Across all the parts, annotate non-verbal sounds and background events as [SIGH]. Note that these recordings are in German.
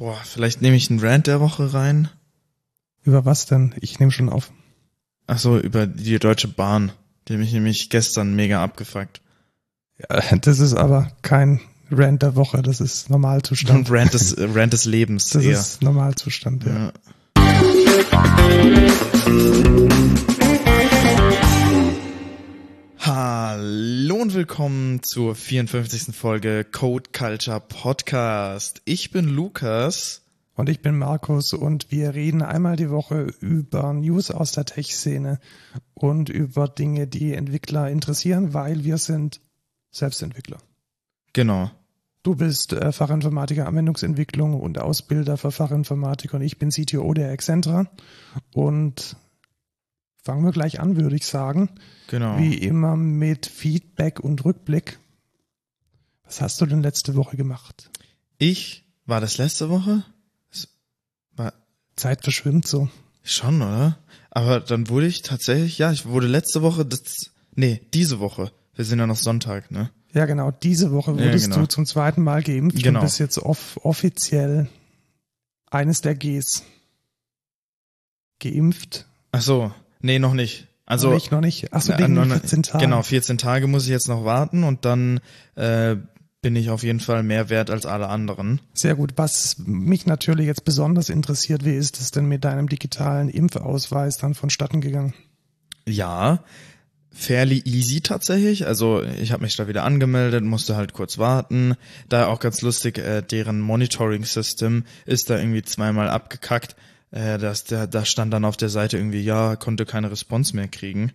Boah, vielleicht nehme ich einen Rant der Woche rein. Über was denn? Ich nehme schon auf. Ach so, über die Deutsche Bahn. Die mich nämlich gestern mega abgefuckt. Ja, das ist aber kein Rant der Woche, das ist Normalzustand. Und [LAUGHS] Rant des, äh, Rant des Lebens Das eher. ist Normalzustand, ja. ja. Hallo und willkommen zur 54. Folge Code Culture Podcast. Ich bin Lukas. Und ich bin Markus und wir reden einmal die Woche über News aus der Tech-Szene und über Dinge, die Entwickler interessieren, weil wir sind Selbstentwickler. Genau. Du bist äh, Fachinformatiker Anwendungsentwicklung und Ausbilder für Fachinformatik und ich bin CTO der Excentra. Und fangen wir gleich an, würde ich sagen. Genau. Wie immer mit Feedback und Rückblick. Was hast du denn letzte Woche gemacht? Ich, war das letzte Woche? War Zeit verschwimmt so. schon, oder? Aber dann wurde ich tatsächlich, ja, ich wurde letzte Woche, das, nee, diese Woche. Wir sind ja noch Sonntag, ne? Ja, genau. Diese Woche Ja, wurdest genau. du zum zweiten Mal geimpft Genau. und bist jetzt off offiziell eines der Gs. Geimpft? Ach so, nee, noch nicht. Also, noch nicht, noch nicht. Achso, Ja, wegen den 14 Tagen. Genau, 14 Tage muss ich jetzt noch warten und dann äh, bin ich auf jeden Fall mehr wert als alle anderen. Sehr gut. Was mich natürlich jetzt besonders interessiert, wie ist es denn mit deinem digitalen Impfausweis dann vonstatten gegangen? Ja, fairly easy tatsächlich. Also ich habe mich da wieder angemeldet, musste halt kurz warten. Da auch ganz lustig, äh, deren Monitoring-System ist da irgendwie zweimal abgekackt. Äh, das, der, da stand dann auf der Seite irgendwie, ja, konnte keine Response mehr kriegen.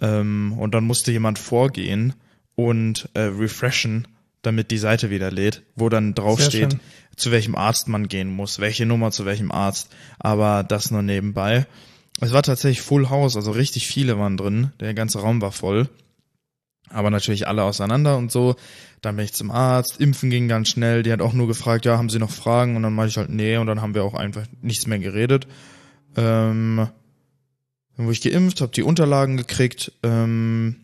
Ähm, und dann musste jemand vorgehen und äh, refreshen, damit die Seite wieder lädt, wo dann drauf Sehr steht, schön. zu welchem Arzt man gehen muss, welche Nummer zu welchem Arzt. Aber das nur nebenbei. Es war tatsächlich Full House, also richtig viele waren drin. Der ganze Raum war voll. Aber natürlich alle auseinander und so. Dann bin ich zum Arzt. Impfen ging ganz schnell. Die hat auch nur gefragt, ja, haben Sie noch Fragen? Und dann meinte ich halt, nee. Und dann haben wir auch einfach nichts mehr geredet. Ähm, dann wurde ich geimpft, habe die Unterlagen gekriegt. Ähm,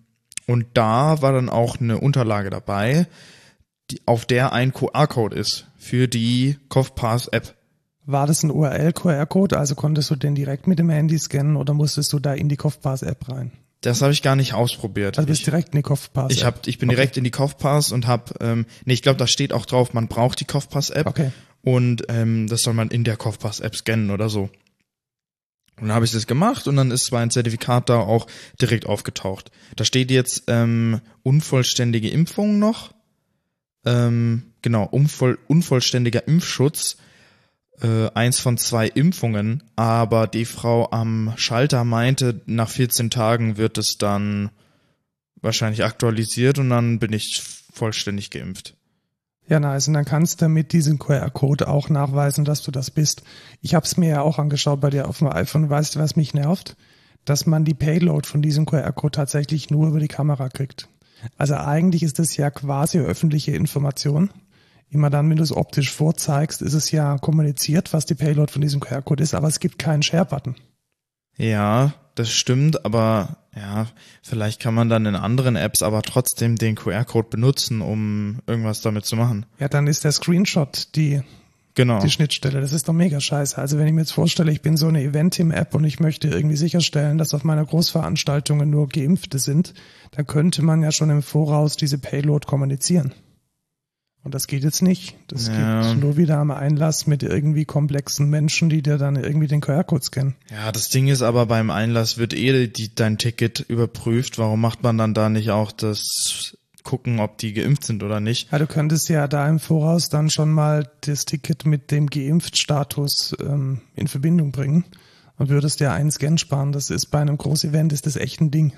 und da war dann auch eine Unterlage dabei, die, auf der ein QR-Code ist für die CoughPass-App. War das ein URL-QR-Code? Also konntest du den direkt mit dem Handy scannen oder musstest du da in die Kopfpass-App rein? Das habe ich gar nicht ausprobiert. Also bist ich, direkt in die Kopfpass-App. ich, hab, ich bin direkt in die Kaufpass und habe, ähm, nee, ich glaube, da steht auch drauf, man braucht die Kaufpass-App Okay. und ähm, das soll man in der Kaufpass-App scannen oder so. Und dann habe ich das gemacht und dann ist zwar ein Zertifikat da auch direkt aufgetaucht. Da steht jetzt ähm, unvollständige Impfung noch. Ähm, genau, unvoll, unvollständiger Impfschutz. Äh, eins von zwei Impfungen, aber die Frau am Schalter meinte, nach 14 Tagen wird es dann wahrscheinlich aktualisiert und dann bin ich vollständig geimpft. Ja, nice. Und dann kannst du mit diesem QR-Code auch nachweisen, dass du das bist. Ich habe es mir ja auch angeschaut bei dir auf dem iPhone. Weißt du, was mich nervt? Dass man die Payload von diesem QR-Code tatsächlich nur über die Kamera kriegt. Also eigentlich ist das ja quasi öffentliche Information. Immer dann, wenn du es optisch vorzeigst, ist es ja kommuniziert, was die Payload von diesem QR-Code ist, aber es gibt keinen Share-Button. Ja, das stimmt, aber ja, vielleicht kann man dann in anderen Apps aber trotzdem den QR-Code benutzen, um irgendwas damit zu machen. Ja, dann ist der Screenshot die Genau. die Schnittstelle. Das ist doch mega scheiße. Also wenn ich mir jetzt vorstelle, ich bin so eine Event-Team-App und ich möchte irgendwie sicherstellen, dass auf meiner Großveranstaltungen nur Geimpfte sind, dann könnte man ja schon im Voraus diese Payload kommunizieren. Und das geht jetzt nicht. Das Ja. geht nur wieder am Einlass mit irgendwie komplexen Menschen, die dir dann irgendwie den QR-Code scannen. Ja, das Ding ist aber beim Einlass wird eh die, dein Ticket überprüft. Warum macht man dann da nicht auch das gucken, ob die geimpft sind oder nicht? Ja, du könntest ja da im Voraus dann schon mal das Ticket mit dem Geimpft-Status ähm, in Verbindung bringen und würdest ja einen Scan sparen. Das ist bei einem Großevent ist das echt ein Ding.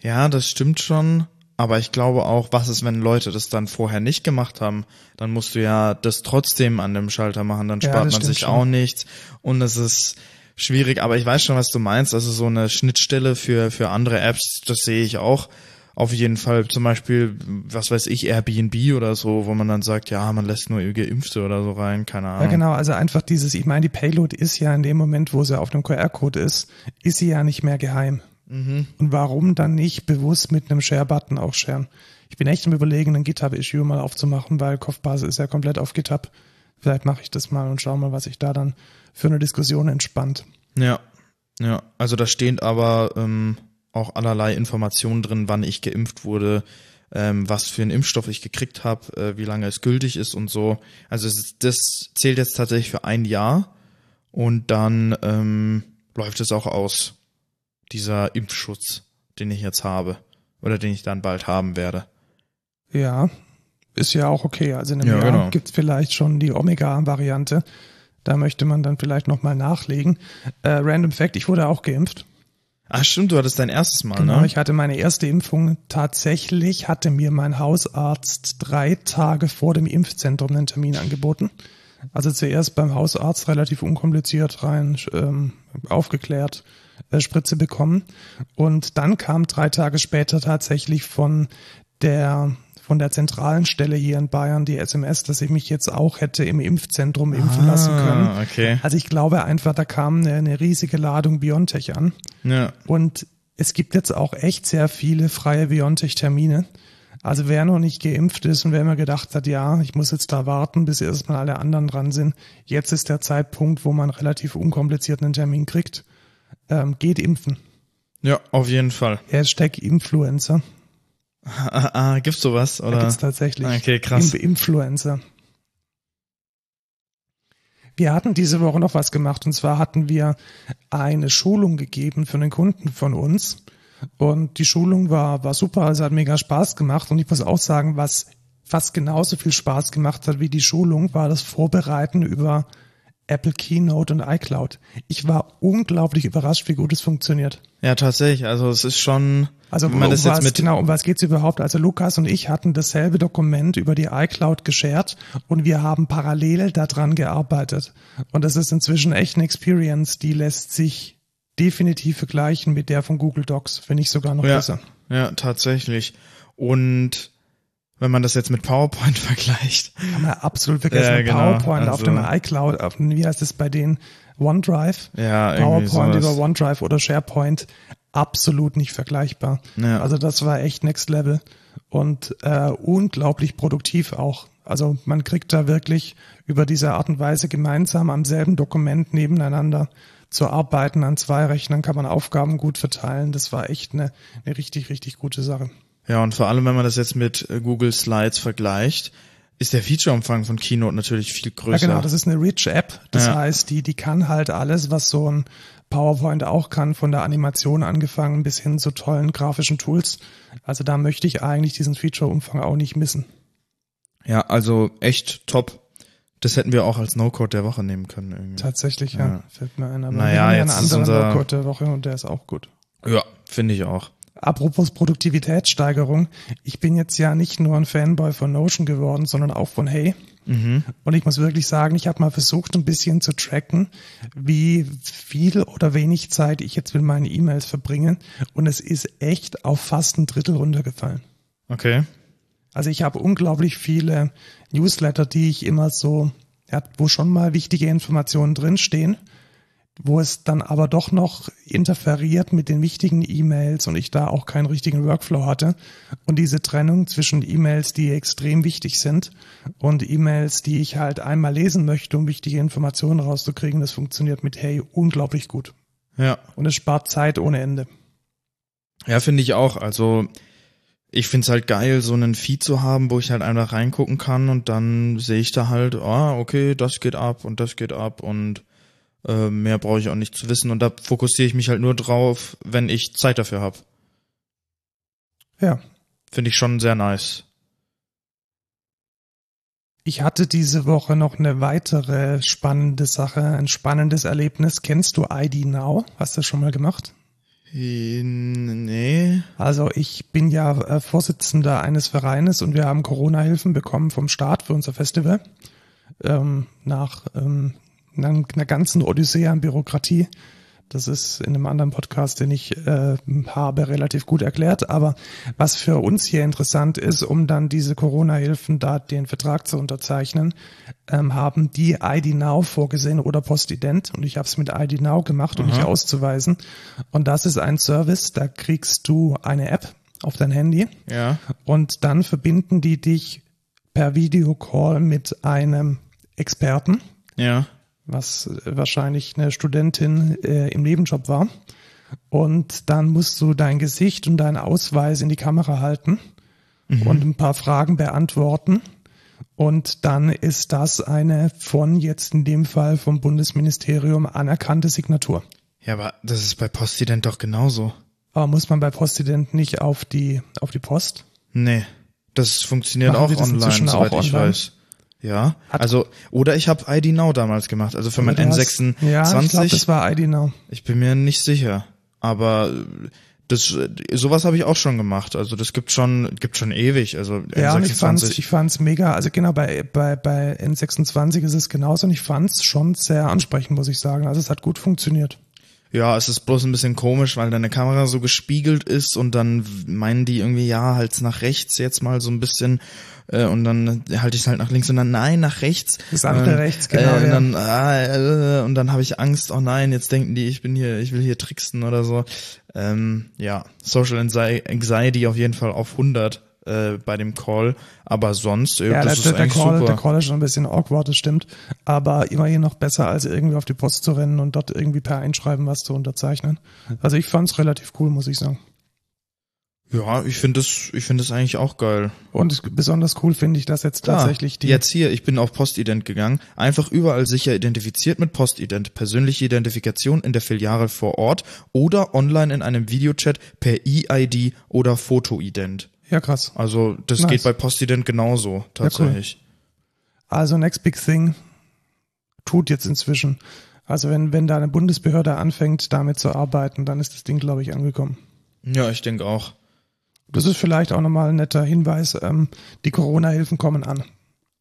Ja, das stimmt schon. Aber ich glaube auch, was ist, wenn Leute das dann vorher nicht gemacht haben? Dann musst du ja das trotzdem an dem Schalter machen, dann Ja, spart man sich schon. auch nichts. Und es ist schwierig, aber ich weiß schon, was du meinst. Also so eine Schnittstelle für, für andere Apps, das sehe ich auch. Auf jeden Fall zum Beispiel, was weiß ich, Airbnb oder so, wo man dann sagt, ja, man lässt nur Geimpfte oder so rein, keine Ahnung. Ja, genau, also einfach dieses, ich meine, die Payload ist ja in dem Moment, wo sie auf dem QR-Code ist, ist sie ja nicht mehr geheim. Mhm. Und warum dann nicht bewusst mit einem Share-Button auch sharen? Ich bin echt im Überlegen, ein GitHub-Issue mal aufzumachen, weil Kopfbase ist ja komplett auf GitHub. Vielleicht mache ich das mal und schau mal, was sich da dann für eine Diskussion entspannt. Ja, ja. Also da stehen aber ähm, auch allerlei Informationen drin, wann ich geimpft wurde, ähm, was für einen Impfstoff ich gekriegt habe, äh, wie lange es gültig ist und so. Also ist, das zählt jetzt tatsächlich für ein Jahr und dann ähm, läuft es auch aus, dieser Impfschutz, den ich jetzt habe oder den ich dann bald haben werde. Ja, ist ja auch okay. Also in einem Ja, Jahr genau. gibt's vielleicht schon die Omega-Variante. Da möchte man dann vielleicht nochmal nachlegen. Äh, Random Fact, ich wurde auch geimpft. Ach stimmt, du hattest dein erstes Mal, Genau, ne? ich hatte meine erste Impfung. Tatsächlich hatte mir mein Hausarzt drei Tage vor dem Impfzentrum einen Termin angeboten. Also zuerst beim Hausarzt relativ unkompliziert rein, ähm, aufgeklärt, Spritze bekommen. Und dann kam drei Tage später tatsächlich von der von der zentralen Stelle hier in Bayern die SMS, dass ich mich jetzt auch hätte im Impfzentrum impfen lassen können. Ah, okay. Also ich glaube einfach, da kam eine, eine riesige Ladung Biontech an. Ja. Und es gibt jetzt auch echt sehr viele freie Biontech-Termine. Also wer noch nicht geimpft ist und wer immer gedacht hat, ja, ich muss jetzt da warten, bis erstmal alle anderen dran sind, jetzt ist der Zeitpunkt, wo man relativ unkompliziert einen Termin kriegt. Ähm, geht impfen. Ja, auf jeden Fall. Hashtag Influencer. Ah, ah, gibt's sowas? Da Oder? gibt's tatsächlich. Okay, krass. Im Influencer. Wir hatten diese Woche noch was gemacht und zwar hatten wir eine Schulung gegeben für einen Kunden von uns und die Schulung war, war super, also hat mega Spaß gemacht und ich muss auch sagen, was fast genauso viel Spaß gemacht hat wie die Schulung, war das Vorbereiten über Apple Keynote und iCloud. Ich war unglaublich überrascht, wie gut es funktioniert. Ja, tatsächlich. Also es ist schon, Also um was, mit, genau, um was geht's überhaupt? Also Lukas und ich hatten dasselbe Dokument über die iCloud geshared und wir haben parallel daran gearbeitet. Und das ist inzwischen echt eine Experience, die lässt sich definitiv vergleichen mit der von Google Docs, wenn nicht sogar noch Ja. besser. ja, tatsächlich. Und wenn man das jetzt mit PowerPoint [LAUGHS] vergleicht, Haben wir absolut vergessen. Ja, genau. PowerPoint auf Also- dem iCloud, auf dem, wie heißt es bei denen? OneDrive. ja, PowerPoint sowas. über OneDrive oder SharePoint absolut nicht vergleichbar. Ja. Also das war echt Next Level und äh, unglaublich produktiv auch. Also man kriegt da wirklich über diese Art und Weise gemeinsam am selben Dokument nebeneinander zu arbeiten. An zwei Rechnern kann man Aufgaben gut verteilen. Das war echt eine, eine richtig, richtig gute Sache. Ja, und vor allem, wenn man das jetzt mit äh, Google Slides vergleicht, ist der Featureumfang von Keynote natürlich viel Ja, größer. genau, das ist eine Rich App. Das Ja. heißt, die, die kann halt alles, was so ein PowerPoint auch kann, von der Animation angefangen bis hin zu tollen grafischen Tools. Also da möchte ich eigentlich diesen Feature-Umfang auch nicht missen. Ja, also echt top. Das hätten wir auch als No-Code der Woche nehmen können. Irgendwie. Tatsächlich, ja. Ja. Fällt mir ein. Aber Naja, wir haben ja jetzt einen ist anderen Workout der Woche und der ist auch gut. Ja, finde ich auch. Apropos Produktivitätssteigerung. Ich bin jetzt ja nicht nur ein Fanboy von Notion geworden, sondern auch von Hey. Und ich muss wirklich sagen, ich habe mal versucht, ein bisschen zu tracken, wie viel oder wenig Zeit ich jetzt mit meinen E-Mails verbringe. Und es ist echt auf fast ein Drittel runtergefallen. Okay. Also ich habe unglaublich viele Newsletter, die ich immer so, ja, wo schon mal wichtige Informationen drinstehen, wo es dann aber doch noch interferiert mit den wichtigen E-Mails und ich da auch keinen richtigen Workflow hatte. Und diese Trennung zwischen E-Mails, die extrem wichtig sind und E-Mails, die ich halt einmal lesen möchte, um wichtige Informationen rauszukriegen, das funktioniert mit Hey unglaublich gut. Ja. Und es spart Zeit ohne Ende. Ja, finde ich auch. Also ich find's halt geil, so einen Feed zu haben, wo ich halt einfach reingucken kann und dann sehe ich da halt, ah, okay, das geht ab und das geht ab und äh, mehr brauche ich auch nicht zu wissen und da fokussiere ich mich halt nur drauf, wenn ich Zeit dafür habe. Ja. Finde ich schon sehr nice. Ich hatte diese Woche noch eine weitere spannende Sache, ein spannendes Erlebnis. Kennst du ID Now? Hast du das schon mal gemacht? Nee. Also ich bin ja äh, Vorsitzender eines Vereines und wir haben Corona-Hilfen bekommen vom Staat für unser Festival. Ähm, nach ähm, einer, einer ganzen Odyssee an Bürokratie. Das ist in einem anderen Podcast, den ich äh, habe, relativ gut erklärt. Aber was für uns hier interessant ist, um dann diese Corona-Hilfen da den Vertrag zu unterzeichnen, ähm, haben die ID Now vorgesehen oder Postident. Und ich habe es mit ID Now gemacht, um mich auszuweisen. Und das ist ein Service, da kriegst du eine App auf dein Handy Ja. und dann verbinden die dich per Videocall mit einem Experten, Ja. Was wahrscheinlich eine Studentin äh, im Nebenjob war. Und dann musst du dein Gesicht und deinen Ausweis in die Kamera halten und ein paar Fragen beantworten. Und dann ist das eine von jetzt in dem Fall vom Bundesministerium anerkannte Signatur. Ja, aber das ist bei Postident doch genauso. Aber muss man bei Postident nicht auf die, auf die Post? Nee. Das funktioniert Machen auch das online, soweit auch ich online? weiß. Ja. Hat- also, oder ich habe ID Now damals gemacht, also für mein Du hast- N26. Ja, ich glaube, das war ID Now. Ich bin mir nicht sicher, aber äh, das äh, sowas habe ich auch schon gemacht. Also das gibt schon gibt schon ewig. Also Ja, und ich fand's, N26. ich fand's mega, also genau, bei, bei, bei N26 ist es genauso und ich fand's schon sehr ansprechend, muss ich sagen. Also es hat gut funktioniert. Ja, es ist bloß ein bisschen komisch, weil deine Kamera so gespiegelt ist und dann meinen die irgendwie ja halt nach rechts jetzt mal so ein bisschen äh, und dann halte ich es halt nach links und dann nein nach rechts. Das andere äh, rechts, genau, Äh, und ja. dann ah, äh, und dann habe ich Angst. Oh nein, jetzt denken die, ich bin hier, ich will hier tricksen oder so. Ähm, ja, Social Anxi- Anxiety auf jeden Fall auf 100 äh, bei dem Call, aber sonst äh, Ja, das der, ist der, eigentlich Call, super. der Call ist schon ein bisschen awkward, das stimmt. Aber immerhin noch besser, als irgendwie auf die Post zu rennen und dort irgendwie per Einschreiben was zu unterzeichnen. Also ich fand's relativ cool, muss ich sagen. Ja, ich finde das, ich finde das eigentlich auch geil. Und es- besonders cool finde ich, dass jetzt tatsächlich die, Jetzt hier, ich bin auf Postident gegangen, einfach überall sicher identifiziert mit Postident, persönliche Identifikation in der Filiale vor Ort oder online in einem Videochat per EID oder Fotoident. Ja krass. Also das Nice. geht bei Postident genauso tatsächlich. Also Next Big Thing tut jetzt inzwischen. Also wenn, wenn da eine Bundesbehörde anfängt, damit zu arbeiten, dann ist das Ding, glaube ich, angekommen. Ja, ich denke auch. Das ist vielleicht auch nochmal ein netter Hinweis. Ähm, die Corona-Hilfen kommen an.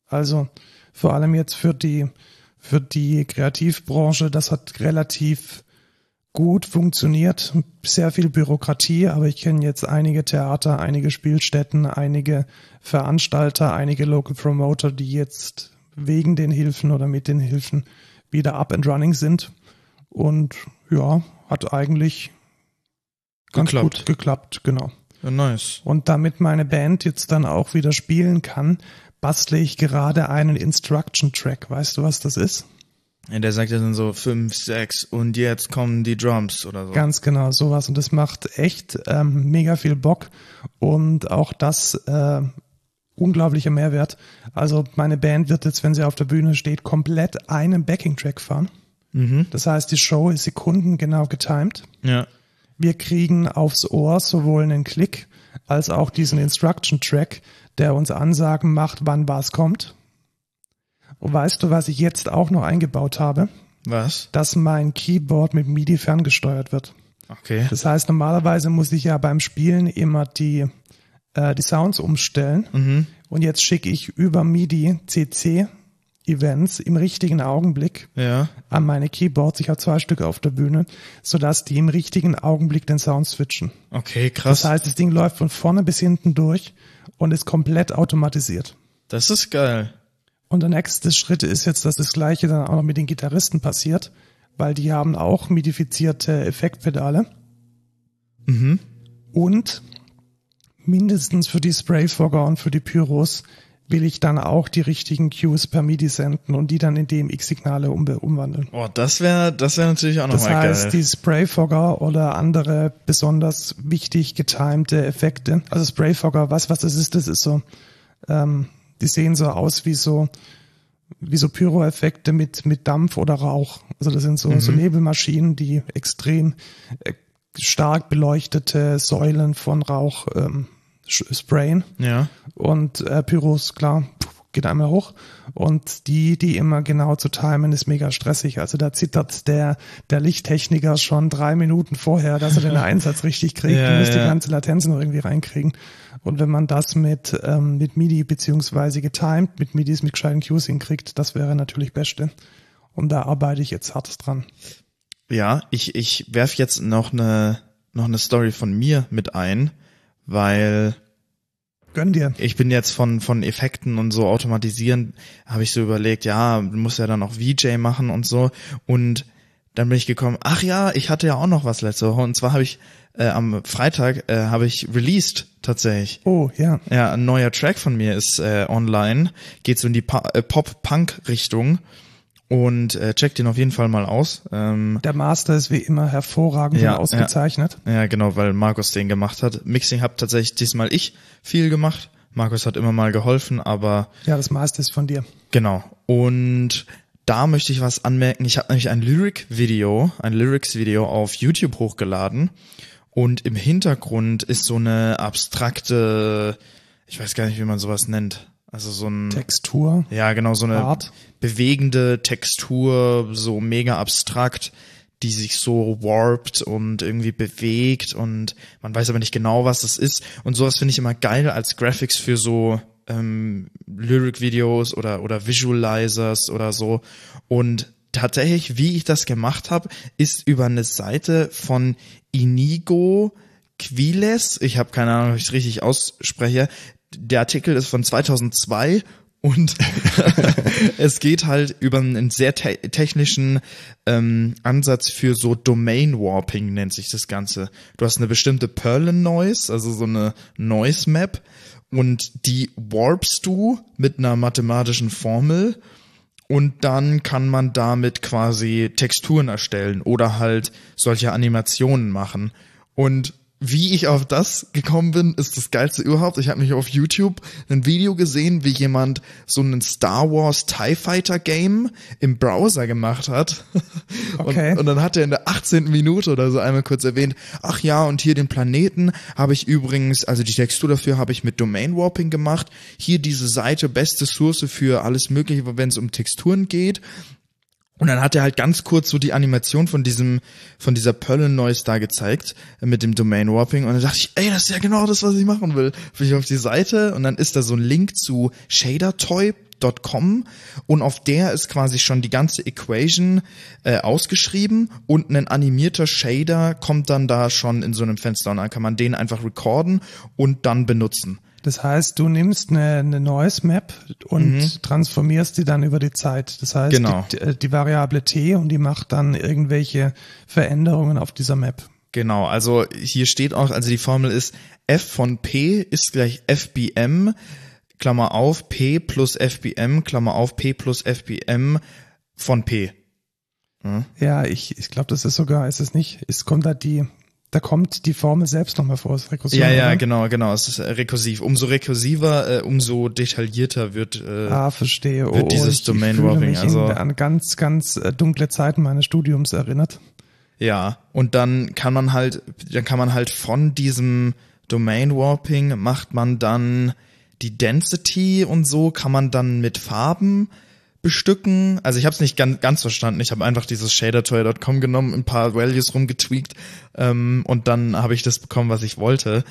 Also vor allem jetzt für die, für die Kreativbranche, das hat relativ gut funktioniert. Sehr viel Bürokratie, aber ich kenne jetzt einige Theater, einige Spielstätten, einige Veranstalter, einige Local Promoter, die jetzt wegen den Hilfen oder mit den Hilfen wieder up and running sind. Und ja, hat eigentlich ganz Geklappt. gut geklappt, genau. Ja, nice. Und damit meine Band jetzt dann auch wieder spielen kann, bastle ich gerade einen Instruction Track. Weißt du, was das ist? Ja, der sagt ja dann so fünf, sechs und jetzt kommen die Drums oder so. Ganz genau, sowas. Und das macht echt ähm, mega viel Bock und auch das äh, unglaublicher Mehrwert. Also meine Band wird jetzt, wenn sie auf der Bühne steht, komplett einen Backing-Track fahren. Mhm. Das heißt, die Show ist sekundengenau getimed. Ja. Wir kriegen aufs Ohr sowohl einen Klick als auch diesen Instruction Track, der uns Ansagen macht, wann was kommt. Und weißt du, was ich jetzt auch noch eingebaut habe? Was? Dass mein Keyboard mit MIDI ferngesteuert wird. Okay. Das heißt, normalerweise muss ich ja beim Spielen immer die, äh, die Sounds umstellen. Mhm. Und jetzt schicke ich über MIDI CC Events im richtigen Augenblick Ja. an meine Keyboards. Ich habe zwei Stück auf der Bühne, sodass die im richtigen Augenblick den Sound switchen. Okay, krass. Das heißt, das Ding läuft von vorne bis hinten durch und ist komplett automatisiert. Das ist geil. Und der nächste Schritt ist jetzt, dass das gleiche dann auch noch mit den Gitarristen passiert, weil die haben auch modifizierte Effektpedale. Mhm. Und mindestens für die Sprayfogger und für die Pyros will ich dann auch die richtigen Cues per MIDI senden und die dann in DMX-Signale um, umwandeln. Oh, das wäre, das wäre natürlich auch Das nochmal heißt, geil. die Sprayfogger oder andere besonders wichtig getimte Effekte, also Sprayfogger, was, was das ist, das ist so, ähm, die sehen so aus wie so, wie so Pyro-Effekte mit, mit Dampf oder Rauch. Also das sind so, so Nebelmaschinen, die extrem äh, stark beleuchtete Säulen von Rauch ähm, sprayen. ja. Und äh, Pyros, klar, geht einmal hoch. Und die, die immer genau zu timen, ist mega stressig. Also da zittert der, der Lichttechniker schon drei Minuten vorher, dass er den [LAUGHS] Einsatz richtig kriegt Ja, und muss die ja. ganze Latenz noch irgendwie reinkriegen. Und wenn man das mit, ähm, mit MIDI beziehungsweise getimed, mit MIDIs mit gescheiten Cues hinkriegt, das wäre natürlich Beste. Und da arbeite ich jetzt hart dran. Ja, ich, ich werf jetzt noch eine, noch eine Story von mir mit ein, weil Gönn dir. ich bin jetzt von, von Effekten und so automatisieren, habe ich so überlegt, ja, du musst ja dann auch VJ machen und so. Und dann bin ich gekommen, ach ja, ich hatte ja auch noch was letzte Woche. Und zwar habe ich äh, am Freitag äh, habe ich released tatsächlich. Oh, ja. Ja, ein neuer Track von mir ist äh, online. Geht so in die äh, Pop-Punk-Richtung. Und äh, checkt den auf jeden Fall mal aus. Ähm, Der Master ist wie immer hervorragend Ja, und ausgezeichnet. ja, genau, weil Markus den gemacht hat. Mixing hab tatsächlich diesmal ich viel gemacht. Markus hat immer mal geholfen, aber Ja, das Master ist von dir. Genau. Und da möchte ich was anmerken. Ich habe nämlich ein Lyric-Video, ein Lyrics-Video auf YouTube hochgeladen. Und im Hintergrund ist so eine abstrakte, ich weiß gar nicht, wie man sowas nennt. Also so ein, Textur. ja genau, so eine Art. bewegende Textur, so mega abstrakt, die sich so warpt und irgendwie bewegt und man weiß aber nicht genau, was das ist. Und sowas finde ich immer geil als Graphics für so ähm, Lyric-Videos oder, oder Visualizers oder so. Und tatsächlich, wie ich das gemacht habe, ist über eine Seite von Inigo Quiles, ich habe keine Ahnung, ob ich es richtig ausspreche, der Artikel ist von 2002 und [LAUGHS] es geht halt über einen sehr te technischen ähm, Ansatz für so Domain Warping nennt sich das Ganze. Du hast eine bestimmte Perlen Noise, also so eine Noise Map und die warpst du mit einer mathematischen Formel und dann kann man damit quasi Texturen erstellen oder halt solche Animationen machen. Und wie ich auf das gekommen bin, ist das geilste überhaupt. Ich habe mich auf YouTube ein Video gesehen, wie jemand so einen Star Wars TIE Fighter Game im Browser gemacht hat. [LAUGHS] Okay. Und, und dann hat er in der 18. Minute oder so einmal kurz erwähnt, ach ja, und hier den Planeten habe ich übrigens, also die Textur dafür habe ich mit Domain Warping gemacht. Hier diese Seite, beste Source für alles mögliche, wenn es um Texturen geht. Und dann hat er halt ganz kurz so die Animation von diesem, von dieser Perlen Noise da gezeigt, äh, mit dem Domain Warping. Und dann dachte ich, ey, das ist ja genau das, was ich machen will. Bin ich auf die Seite und dann ist da so ein Link zu shadertoy.com und auf der ist quasi schon die ganze Equation äh, ausgeschrieben und ein animierter Shader kommt dann da schon in so einem Fenster und dann kann man den einfach recorden und dann benutzen. Das heißt, du nimmst eine, eine Noise Map und transformierst die dann über die Zeit. Das heißt, Mhm. Genau. die, die Variable t und die macht dann irgendwelche Veränderungen auf dieser Map. Genau, also hier steht auch, also die Formel ist f von p ist gleich fbm, Klammer auf, p plus fbm, Klammer auf, p plus fbm von p. Ja, ich, ich glaube, das ist sogar, ist es nicht, es kommt da die, da kommt die Formel selbst nochmal vor, ist Rekursion. Ja, ja, oder? genau, genau, es ist äh, rekursiv. Umso rekursiver, äh, umso detaillierter wird, äh, Ah, verstehe. wird dieses ich, Domain ich Warping, mich also- an ganz, ganz äh, dunkle Zeiten meines Studiums erinnert. Ja, und dann kann man halt, dann kann man halt von diesem Domain Warping macht man dann die Density und so kann man dann mit Farben bestücken. Also ich habe es nicht ganz, ganz verstanden. Ich habe einfach dieses shadertoy.com genommen, ein paar Values rumgetweakt ähm, und dann habe ich das bekommen, was ich wollte.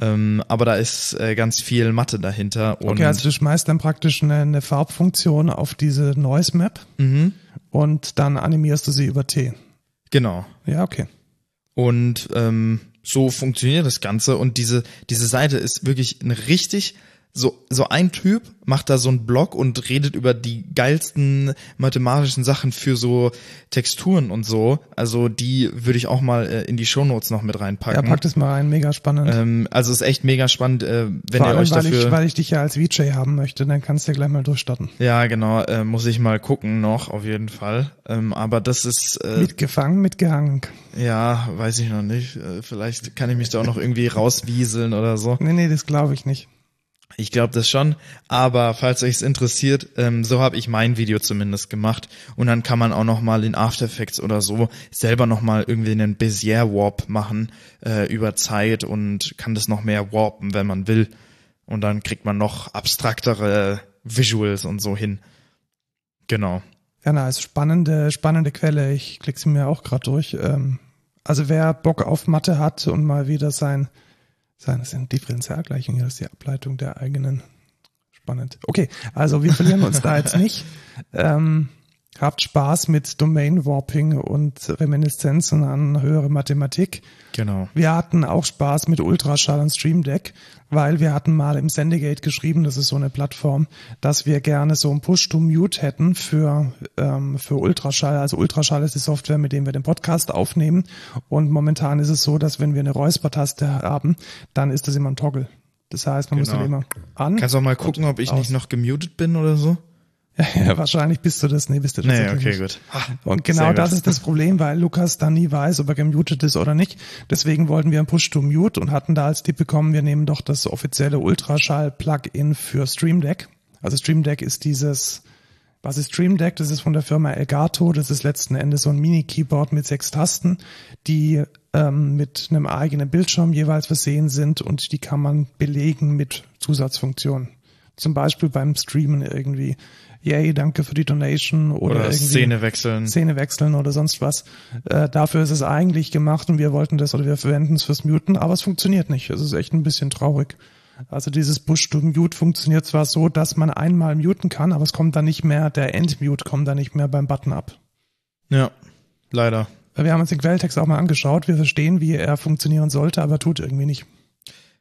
Ähm, aber da ist äh, ganz viel Mathe dahinter. Und Okay, also du schmeißt dann praktisch eine, eine Farbfunktion auf diese Noise Map Mhm. und dann animierst du sie über T. genau. Ja, okay. Und ähm, so funktioniert das Ganze. Und diese, diese Seite ist wirklich ein richtig, so, so ein Typ macht da so einen Blog und redet über die geilsten mathematischen Sachen für so Texturen und so. Also die würde ich auch mal äh, in die Shownotes noch mit Ja, reinpacken. pack das mal rein, mega spannend. ähm, also ist echt mega spannend, äh, wenn Vor ihr allem, euch weil dafür. ich, weil ich dich ja als VJ haben möchte, dann kannst du ja gleich mal durchstarten. ja, genau, äh, muss ich mal gucken noch, auf jeden Fall. Ähm, aber das ist äh, Mitgefangen, mitgehangen. ja, weiß ich noch nicht. Äh, vielleicht kann ich mich da auch noch irgendwie rauswieseln oder so. Nee, nee, das glaube ich nicht. Ich glaube das schon, aber falls euch es interessiert, ähm, so habe ich mein Video zumindest gemacht und dann kann man auch noch mal in After Effects oder so selber noch mal irgendwie einen Bezier Warp machen äh, über Zeit und kann das noch mehr warpen, wenn man will und dann kriegt man noch abstraktere Visuals und so hin. Genau. Ja, na, ist spannende, spannende Quelle. Ich klicke sie mir auch gerade durch. Ähm, also wer Bock auf Mathe hat und mal wieder sein, sein, das sind Differentialgleichungen, das ist die Ableitung der eigenen. Spannend. Okay, also wir verlieren uns da jetzt nicht. [LAUGHS] Ähm, habt Spaß mit Domain Warping und Reminiszenzen an höhere Mathematik. Genau. Wir hatten auch Spaß mit Ultraschall und Stream Deck, weil wir hatten mal im Sendegate geschrieben, das ist so eine Plattform, dass wir gerne so ein Push-to-Mute hätten für, ähm, für Ultraschall. Also Ultraschall ist die Software, mit dem wir den Podcast aufnehmen. Und momentan ist es so, dass wenn wir eine Räuspertaste haben, dann ist das immer ein Toggle. Das heißt, man muss Genau. dann immer an. Kannst du auch mal gucken, ob ich aus. nicht noch gemutet bin oder so? [LAUGHS] Ja, wahrscheinlich bist du das. Nee, bist du das Nee, okay, nicht. gut. [LAUGHS] Und genau das ist das Problem, weil Lukas dann nie weiß, ob er gemutet ist oder nicht. Deswegen wollten wir ein Push-to-Mute und hatten da als Tipp bekommen, wir nehmen doch das offizielle Ultraschall-Plugin für Stream Deck. Also Stream Deck ist dieses, was ist Stream Deck? Das ist von der Firma Elgato. Das ist letzten Endes so ein Mini-Keyboard mit sechs Tasten, die ähm, mit einem eigenen Bildschirm jeweils versehen sind und die kann man belegen mit Zusatzfunktionen. Zum Beispiel beim Streamen irgendwie. Yay, danke für die Donation oder, Oder, irgendwie Szene wechseln. Szene wechseln oder sonst was. Äh, dafür ist es eigentlich gemacht und wir wollten das oder wir verwenden es fürs Muten, aber es funktioniert nicht. Es ist echt ein bisschen traurig. Also dieses Push-to-Mute funktioniert zwar so, dass man einmal muten kann, aber es kommt dann nicht mehr, der End-Mute kommt dann nicht mehr beim Button ab. Ja, leider. Wir haben uns den Quelltext auch mal angeschaut. Wir verstehen, wie er funktionieren sollte, aber tut irgendwie nicht.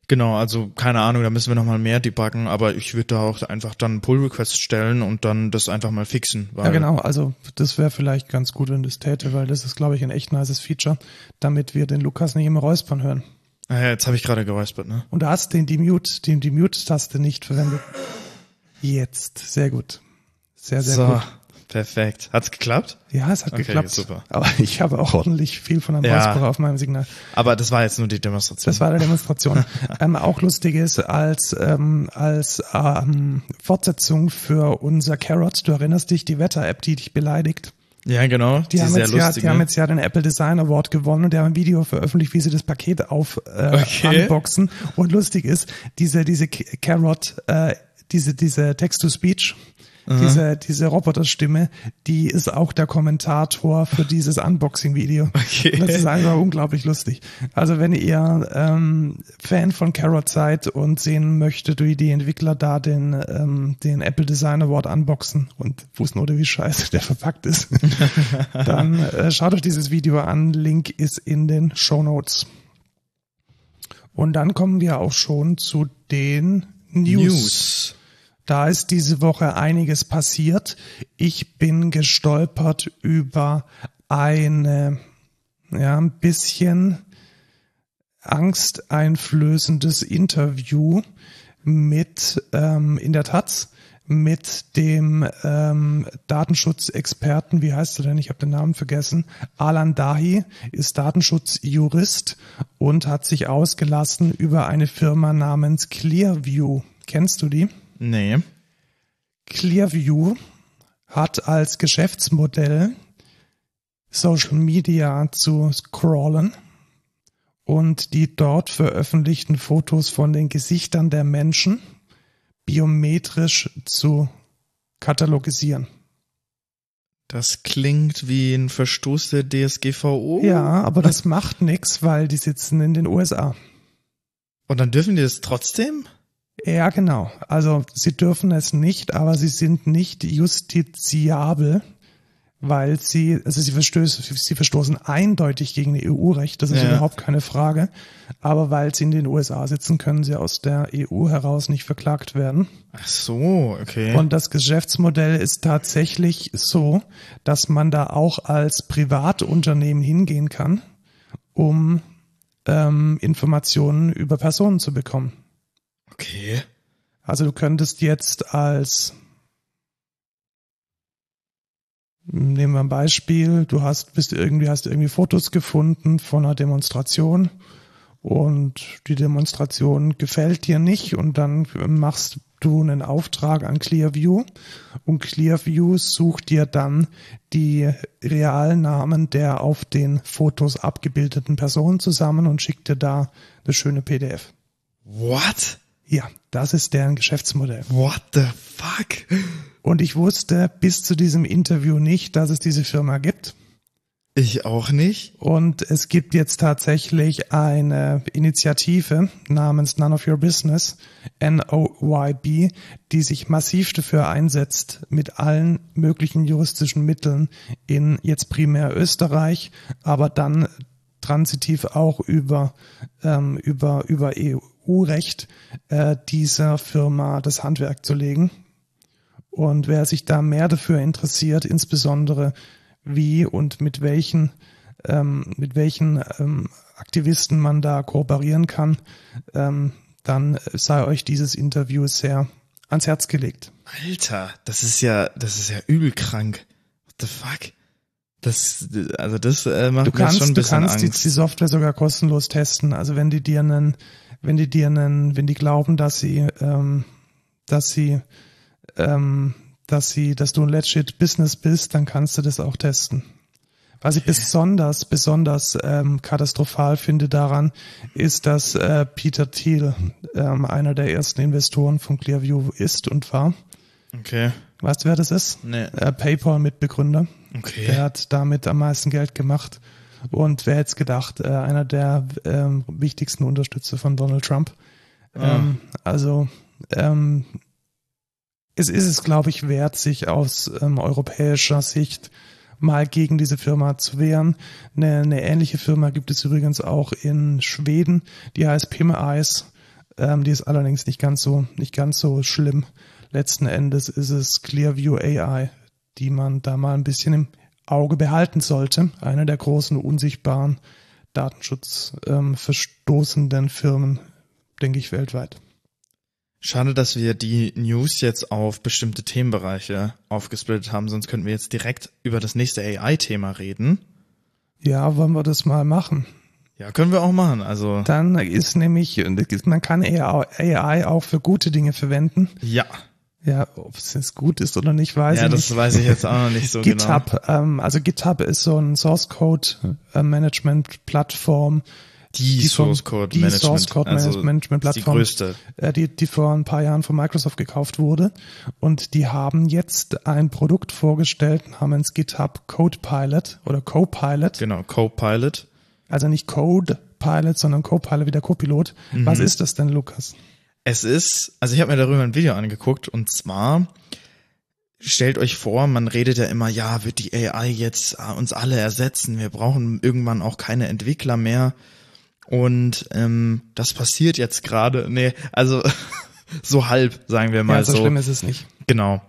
Genau, also keine Ahnung, da müssen wir nochmal mehr debuggen, aber ich würde da auch einfach dann einen Pull-Request stellen und dann das einfach mal fixen. Weil Ja, genau. Also das wäre vielleicht ganz gut, wenn das täte, weil das ist, glaube ich, ein echt nices Feature, damit wir den Lukas nicht immer räuspern hören. Ah ja, jetzt habe ich gerade geräuspert, ne? Und du hast den Demute, den Demute-Taste nicht verwendet. Jetzt. Sehr gut. Sehr, sehr so, gut. Perfekt. Hat's geklappt? Ja, es hat Okay, geklappt. super. Aber [LAUGHS] ich habe auch ordentlich viel von einem Ja. Räusperer auf meinem Signal. Aber das war jetzt nur die Demonstration. Das war der Demonstration. [LAUGHS] ähm, auch lustig ist, als, ähm, als ähm, Fortsetzung für unser Carrot, du erinnerst dich, die Wetter-App, die dich beleidigt. ja, genau. Die, haben, sehr jetzt ja, die haben jetzt ja den Apple Design Award gewonnen und die haben ein Video veröffentlicht, wie sie das Paket auf äh, Okay. unboxen. Und lustig ist, diese, diese Carrot, äh, diese, diese Text-to-Speech, diese, diese Roboterstimme, die ist auch der Kommentator für dieses Unboxing-Video. Okay. Das ist einfach unglaublich lustig. Also wenn ihr ähm, Fan von Carrot seid und sehen möchtet, wie die Entwickler da den, ähm, den Apple Design Award unboxen und Fußnote, wie scheiße der verpackt ist, [LAUGHS] dann äh, schaut euch dieses Video an. Link ist in den Show Notes. Und dann kommen wir auch schon zu den News. News. Da ist diese Woche einiges passiert. Ich bin gestolpert über eine, ja, ein bisschen angsteinflößendes Interview mit, ähm, in der Taz, mit dem ähm, Datenschutzexperten, wie heißt er denn? Ich habe den Namen vergessen. Alan Dahi ist Datenschutzjurist und hat sich ausgelassen über eine Firma namens Clearview. Kennst du die? Nee. Clearview hat als Geschäftsmodell Social Media zu scrollen und die dort veröffentlichten Fotos von den Gesichtern der Menschen biometrisch zu katalogisieren. Das klingt wie ein Verstoß der DSGVO. Ja, aber das macht nix, weil die sitzen in den USA. Und dann dürfen die das trotzdem? Ja, genau. Also sie dürfen es nicht, aber sie sind nicht justiziabel, weil sie, also sie, verstößen, sie verstoßen eindeutig gegen EU-Recht, das ist Ja. überhaupt keine Frage. Aber weil sie in den USA sitzen, können sie aus der EU heraus nicht verklagt werden. Ach so, okay. Und das Geschäftsmodell ist tatsächlich so, dass man da auch als Privatunternehmen hingehen kann, um ähm, Informationen über Personen zu bekommen. Okay. Also du könntest jetzt als nehmen wir ein Beispiel, du hast bist irgendwie hast irgendwie Fotos gefunden von einer Demonstration und die Demonstration gefällt dir nicht und dann machst du einen Auftrag an Clearview und Clearview sucht dir dann die Realnamen der auf den Fotos abgebildeten Personen zusammen und schickt dir da eine schöne PDF. What? Ja, das ist deren Geschäftsmodell. What the fuck? Und ich wusste bis zu diesem Interview nicht, dass es diese Firma gibt. Ich auch nicht. Und es gibt jetzt tatsächlich eine Initiative namens None of Your Business, NOYB, die sich massiv dafür einsetzt, mit allen möglichen juristischen Mitteln in jetzt primär Österreich, aber dann transitiv auch über, ähm, über, über EU-Recht äh, dieser Firma das Handwerk zu legen. Und wer sich da mehr dafür interessiert, insbesondere wie und mit welchen, ähm, mit welchen ähm, Aktivisten man da kooperieren kann, ähm, dann sei euch dieses Interview sehr ans Herz gelegt. Alter, das ist ja, das ist ja übel krank. What the fuck? Das, also das äh, macht du kannst, mir schon ein bisschen Du kannst Angst. Die, die Software sogar kostenlos testen. Also wenn die dir einen, wenn die dir einen, wenn die glauben, dass sie, ähm, dass sie, ähm, dass sie, dass du ein legit Business bist, dann kannst du das auch testen. Was ich besonders, besonders ähm, katastrophal finde daran, ist, dass äh, Peter Thiel ähm, einer der ersten Investoren von Clearview ist und war. Okay. Weißt du, wer das ist? Nee. Äh, PayPal-Mitbegründer. Okay. Der hat damit am meisten Geld gemacht. Und wer hätte gedacht, äh, einer der ähm, wichtigsten Unterstützer von Donald Trump. Ah. Ähm, also ähm, es ist es, glaube ich, wert, sich aus ähm, europäischer Sicht mal gegen diese Firma zu wehren. Eine, eine ähnliche Firma gibt es übrigens auch in Schweden, die heißt Pimme-Eyes. Ähm, die ist allerdings nicht ganz so, nicht ganz so schlimm. Letzten Endes ist es Clearview AI, die man da mal ein bisschen im Auge behalten sollte. Eine der großen unsichtbaren Datenschutz ähm, verstoßenden Firmen, denke ich, weltweit. Schade, dass wir die News jetzt auf bestimmte Themenbereiche aufgesplittet haben, sonst könnten wir jetzt direkt über das nächste AI-Thema reden. Ja, wollen wir das mal machen? Ja, können wir auch machen. Also Dann ist nämlich, man kann AI auch für gute Dinge verwenden. ja, Ja, ob es jetzt gut ist oder nicht, weiß ja, ich das nicht. weiß ich jetzt auch noch nicht so [LAUGHS] genau. GitHub, ähm, also GitHub ist so ein Source Code äh, Management Plattform, Die, die Source Code die Management, Source Code also Management ist die Plattform. größte. äh, die, die vor ein paar Jahren von Microsoft gekauft wurde. Und die haben jetzt ein Produkt vorgestellt namens GitHub Copilot oder Copilot. Genau, Copilot. Also nicht Code Pilot, sondern Copilot wie der Copilot. Mhm. Was ist das denn, Lukas? Es ist, also ich habe mir darüber ein Video angeguckt und zwar stellt euch vor, man redet ja immer, ja, wird die AI jetzt äh, uns alle ersetzen, wir brauchen irgendwann auch keine Entwickler mehr und ähm, das passiert jetzt gerade, nee, also [LAUGHS] so halb, sagen wir mal ja, so, so. schlimm ist es nicht. Genau.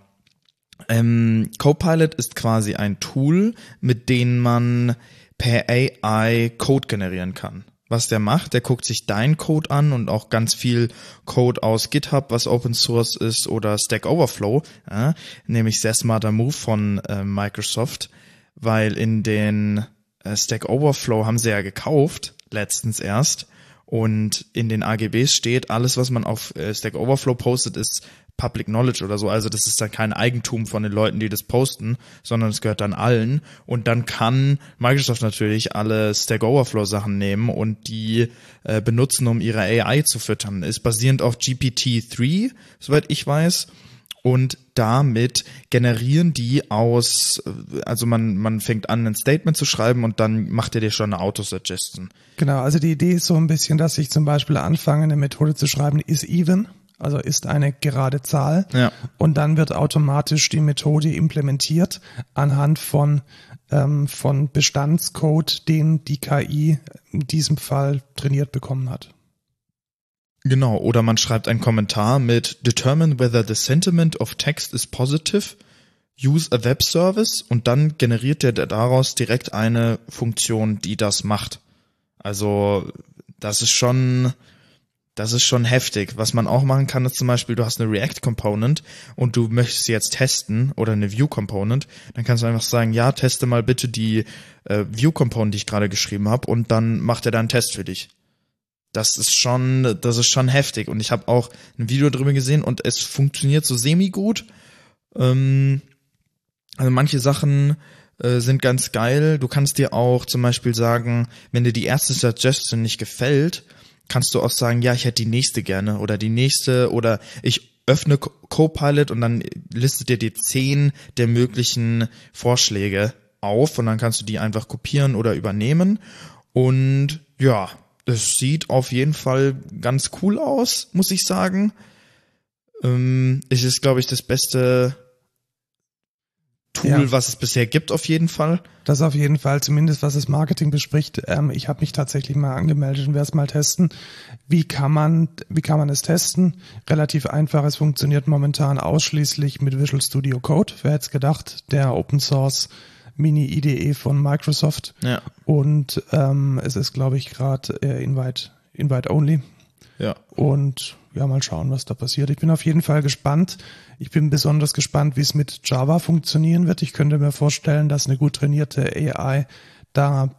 Ähm, Copilot ist quasi ein Tool, mit dem man per AI Code generieren kann. Was der macht, der guckt sich deinen Code an und auch ganz viel Code aus GitHub, was Open Source ist, oder Stack Overflow, ja, nämlich sehr smarter Move von äh, Microsoft, weil in den äh, Stack Overflow haben sie ja gekauft, letztens erst, und in den AGBs steht, alles, was man auf äh, Stack Overflow postet, ist Public Knowledge oder so. Also das ist dann kein Eigentum von den Leuten, die das posten, sondern es gehört dann allen. Und dann kann Microsoft natürlich alle Stack Overflow Sachen nehmen und die äh, benutzen, um ihre AI zu füttern. Ist basierend auf GPT-3, soweit ich weiß. Und damit generieren die aus, äh, also man, man fängt an, ein Statement zu schreiben und dann macht er dir schon eine Autosuggestion. Genau, also die Idee ist so ein bisschen, dass ich zum Beispiel anfange, eine Methode zu schreiben, is even, also ist eine gerade Zahl. Ja. Und dann wird automatisch die Methode implementiert anhand von, ähm, von Bestandscode, den die KI in diesem Fall trainiert bekommen hat. Genau, oder man schreibt einen Kommentar mit Determine whether the sentiment of text is positive, use a web service und dann generiert der daraus direkt eine Funktion, die das macht. Also das ist schon, das ist schon heftig. Was man auch machen kann, ist zum Beispiel, du hast eine React Component und du möchtest sie jetzt testen oder eine View Component, dann kannst du einfach sagen, ja, teste mal bitte die äh, View Component, die ich gerade geschrieben habe und dann macht er da einen Test für dich das ist schon, das ist schon heftig. Und ich habe auch ein Video drüber gesehen und es funktioniert so semi gut. Ähm, also manche Sachen äh, sind ganz geil. Du kannst dir auch zum Beispiel sagen, wenn dir die erste Suggestion nicht gefällt, kannst du auch sagen, ja, ich hätte die nächste gerne oder die nächste oder ich öffne Co- Copilot und dann listet dir die zehn der möglichen Vorschläge auf und dann kannst du die einfach kopieren oder übernehmen. Und ja, das sieht auf jeden Fall ganz cool aus, muss ich sagen. Ähm, es ist, glaube ich, das beste Tool, ja. was es bisher gibt, auf jeden Fall. Das auf jeden Fall, zumindest was das Marketing bespricht. Ähm, ich habe mich tatsächlich mal angemeldet und werde es mal testen. Wie kann man, wie kann man es testen? Relativ einfach. Es funktioniert momentan ausschließlich mit Visual Studio Code. Wer hätte es gedacht? Der Open Source Mini-IDE von Microsoft. Ja. Und ähm, es ist, glaube ich, gerade äh, Invite, Invite Only. Ja. Und ja, mal schauen, was da passiert. Ich bin auf jeden Fall gespannt. Ich bin besonders gespannt, wie es mit Java funktionieren wird. Ich könnte mir vorstellen, dass eine gut trainierte AI da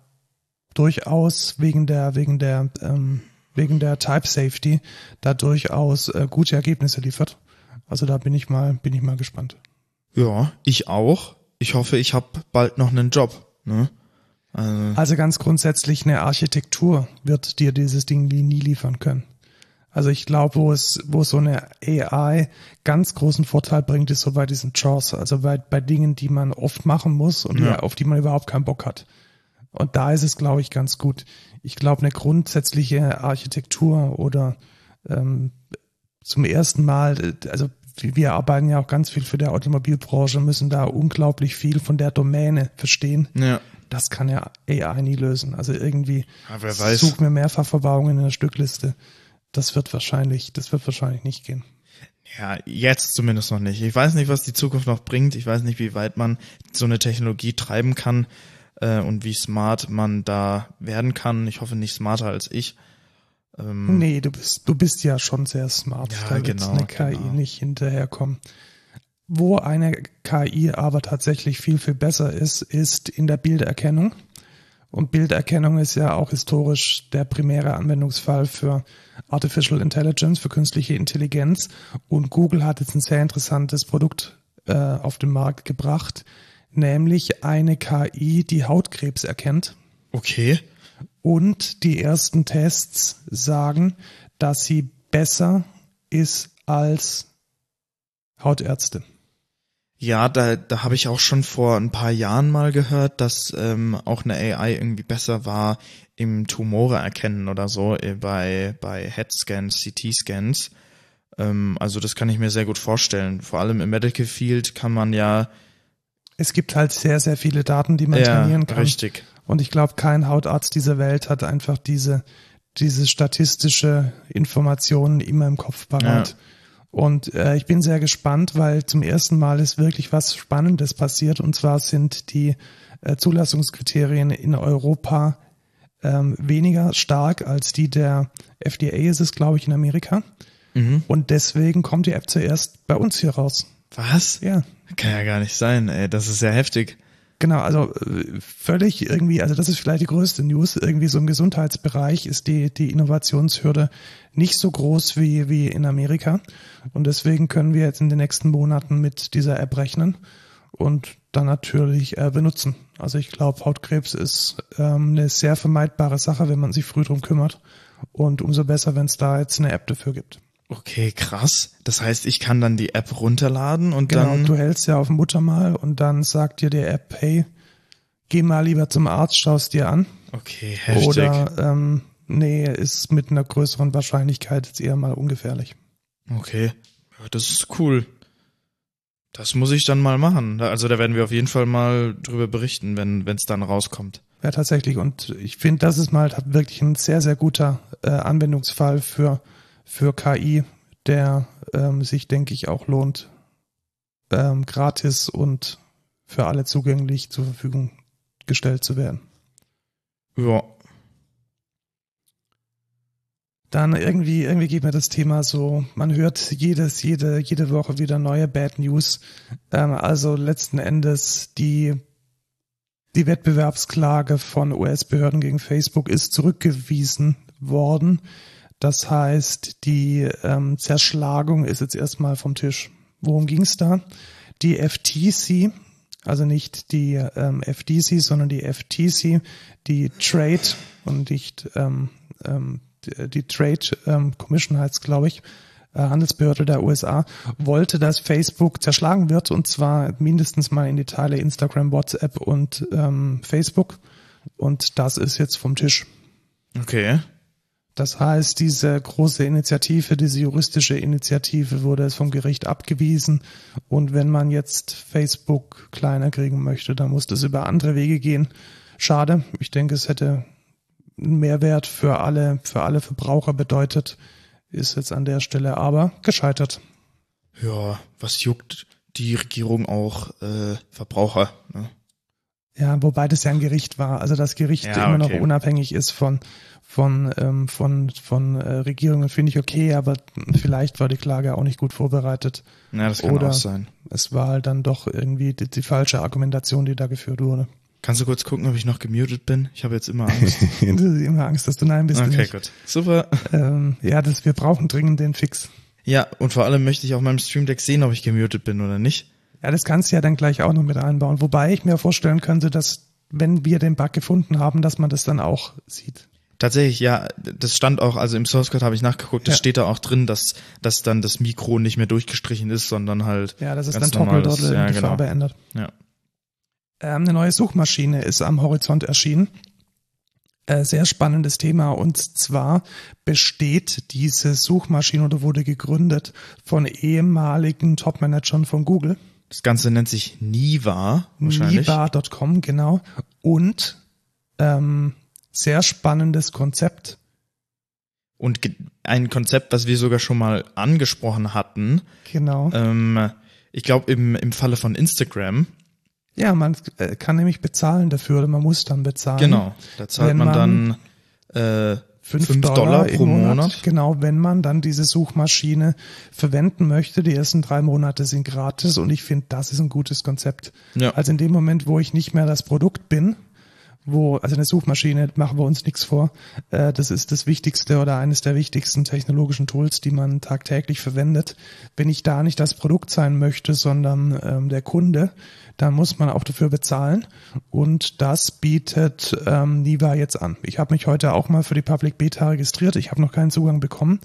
durchaus wegen der, wegen der, ähm, wegen der Type Safety da durchaus äh, gute Ergebnisse liefert. Also da bin ich mal, bin ich mal gespannt. Ja, ich auch. Ich hoffe, ich habe bald noch einen Job. Ne? Also, also ganz grundsätzlich eine Architektur wird dir dieses Ding nie liefern können. Also ich glaube, wo es, wo so eine AI ganz großen Vorteil bringt, ist so bei diesen Chores, also bei, bei Dingen, die man oft machen muss und ja. auf die man überhaupt keinen Bock hat. Und da ist es, glaube ich, ganz gut. Ich glaube, eine grundsätzliche Architektur oder ähm, zum ersten Mal, also wir arbeiten ja auch ganz viel für die Automobilbranche, müssen da unglaublich viel von der Domäne verstehen. Ja. Das kann ja AI nie lösen. Also irgendwie ja, such mir Mehrfachverbauungen in der Stückliste das wird wahrscheinlich, das wird wahrscheinlich nicht gehen. Ja, jetzt zumindest noch nicht. Ich weiß nicht, was die Zukunft noch bringt. Ich weiß nicht, wie weit man so eine Technologie treiben kann äh, und wie smart man da werden kann. Ich hoffe nicht smarter als ich. Ähm, nee, du bist, du bist ja schon sehr smart. Ja, da genau, eine KI genau. nicht hinterherkommen. Wo eine KI aber tatsächlich viel, viel besser ist, ist in der Bilderkennung. Und Bilderkennung ist ja auch historisch der primäre Anwendungsfall für Artificial Intelligence, für künstliche Intelligenz. Und Google hat jetzt ein sehr interessantes Produkt äh, auf den Markt gebracht, nämlich eine KI, die Hautkrebs erkennt. Okay. Und die ersten Tests sagen, dass sie besser ist als Hautärzte. Ja, da, da habe ich auch schon vor ein paar Jahren mal gehört, dass ähm, auch eine AI irgendwie besser war im Tumore erkennen oder so äh, bei, bei Head-Scans, CT-Scans. Ähm, also das kann ich mir sehr gut vorstellen. Vor allem im Medical Field kann man ja. Es gibt halt sehr, sehr viele Daten, die man ja, trainieren kann. Richtig. Und ich glaube, kein Hautarzt dieser Welt hat einfach diese, diese statistische Informationen immer im Kopf parat. Ja. Und äh, ich bin sehr gespannt, weil zum ersten Mal ist wirklich was Spannendes passiert. Und zwar sind die äh, Zulassungskriterien in Europa ähm, weniger stark als die der FDA ist es, glaube ich, in Amerika. Mhm. Und deswegen kommt die App zuerst bei uns hier raus. Was? Ja. Kann ja gar nicht sein, ey. Das ist sehr heftig. Genau, also äh, völlig irgendwie, also das ist vielleicht die größte News. Irgendwie so im Gesundheitsbereich ist die, die Innovationshürde nicht so groß wie, wie in Amerika. Und deswegen können wir jetzt in den nächsten Monaten mit dieser App rechnen und dann natürlich äh, benutzen. Also ich glaube, Hautkrebs ist ähm, eine sehr vermeidbare Sache, wenn man sich früh drum kümmert. Und umso besser, wenn es da jetzt eine App dafür gibt. Okay, krass. Das heißt, ich kann dann die App runterladen und genau, dann. Du hältst ja auf dem Muttermal und dann sagt dir die App, hey, geh mal lieber zum Arzt, schaust dir an. Okay, heftig. Oder ähm, nee, ist mit einer größeren Wahrscheinlichkeit jetzt eher mal ungefährlich. Okay, ja, das ist cool. Das muss ich dann mal machen. Also da werden wir auf jeden Fall mal drüber berichten, wenn es dann rauskommt. Ja, tatsächlich. Und ich finde, das ist mal wirklich ein sehr, sehr guter äh, Anwendungsfall für für KI, der ähm, sich, denke ich, auch lohnt, ähm, gratis und für alle zugänglich zur Verfügung gestellt zu werden. Ja. Dann irgendwie, irgendwie geht mir das Thema so, man hört jedes, jede, jede Woche wieder neue Bad News. Ähm, also letzten Endes die, die Wettbewerbsklage von US-Behörden gegen Facebook ist zurückgewiesen worden. Das heißt, die ähm, Zerschlagung ist jetzt erstmal vom Tisch. Worum ging es da? Die FTC, also nicht die ähm, FDC, sondern die FTC, die Trade und nicht ähm, ähm, die, Trade ähm, Commission heißt glaube ich, äh, Handelsbehörde der USA, wollte, dass Facebook zerschlagen wird und zwar mindestens mal in die Teile Instagram, WhatsApp und ähm, Facebook. Und das ist jetzt vom Tisch. Okay. Das heißt, diese große Initiative, diese juristische Initiative wurde es vom Gericht abgewiesen. Und wenn man jetzt Facebook kleiner kriegen möchte, dann muss das über andere Wege gehen. Schade. Ich denke, es hätte einen Mehrwert für alle, für alle Verbraucher bedeutet. Ist jetzt an der Stelle aber gescheitert. Ja, was juckt die Regierung auch äh, Verbraucher? Ne? Ja, wobei das ja ein Gericht war. Also das Gericht Ja, immer okay. noch unabhängig ist von von ähm, von von äh, Regierungen finde ich okay, aber vielleicht war die Klage auch nicht gut vorbereitet. Ja, das kann Oder- auch sein. Es war halt dann doch irgendwie die, die falsche Argumentation, die da geführt wurde. Kannst du kurz gucken, ob ich noch gemutet bin? Ich habe jetzt immer Angst. [LAUGHS] du hast immer Angst, dass du nein bist. okay, gut. Super. Ähm, ja, das, wir brauchen dringend den Fix. Ja, und vor allem möchte ich auf meinem Stream Deck sehen, ob ich gemutet bin oder nicht. Ja, das kannst du ja dann gleich auch noch mit einbauen. Wobei ich mir vorstellen könnte, dass wenn wir den Bug gefunden haben, dass man das dann auch sieht. Tatsächlich, ja, das stand auch, also im Source Code habe ich nachgeguckt, das Ja. steht da auch drin, dass, dass dann das Mikro nicht mehr durchgestrichen ist, sondern halt Ja, das ist dann Toggle normales- dort ja, die genau. Farbe ändert. Ja. Ähm, eine neue Suchmaschine ist am Horizont erschienen. Äh, sehr spannendes Thema. Und zwar besteht diese Suchmaschine oder wurde gegründet von ehemaligen Topmanagern von Google. Das Ganze nennt sich Niva, wahrscheinlich. Niva.com, genau. Und ähm, sehr spannendes Konzept. Und ein Konzept, was wir sogar schon mal angesprochen hatten, Genau. ähm, ich glaube im, im Falle von Instagram, Ja, man äh, kann nämlich bezahlen dafür oder man muss dann bezahlen. genau, da zahlt man, man dann äh, Fünf, fünf Dollar, Dollar im pro Monat. Monat. Genau, wenn man dann diese Suchmaschine verwenden möchte. Die ersten drei Monate sind gratis und ich finde, das ist ein gutes Konzept. Ja. Also in dem Moment, wo ich nicht mehr das Produkt bin, wo, also eine Suchmaschine, machen wir uns nichts vor, äh, das ist das wichtigste oder eines der wichtigsten technologischen Tools, die man tagtäglich verwendet. Wenn ich da nicht das Produkt sein möchte, sondern ähm, der Kunde, dann muss man auch dafür bezahlen und das bietet ähm, Niva jetzt an. Ich habe mich heute auch mal für die Public Beta registriert. Ich habe noch keinen Zugang bekommen.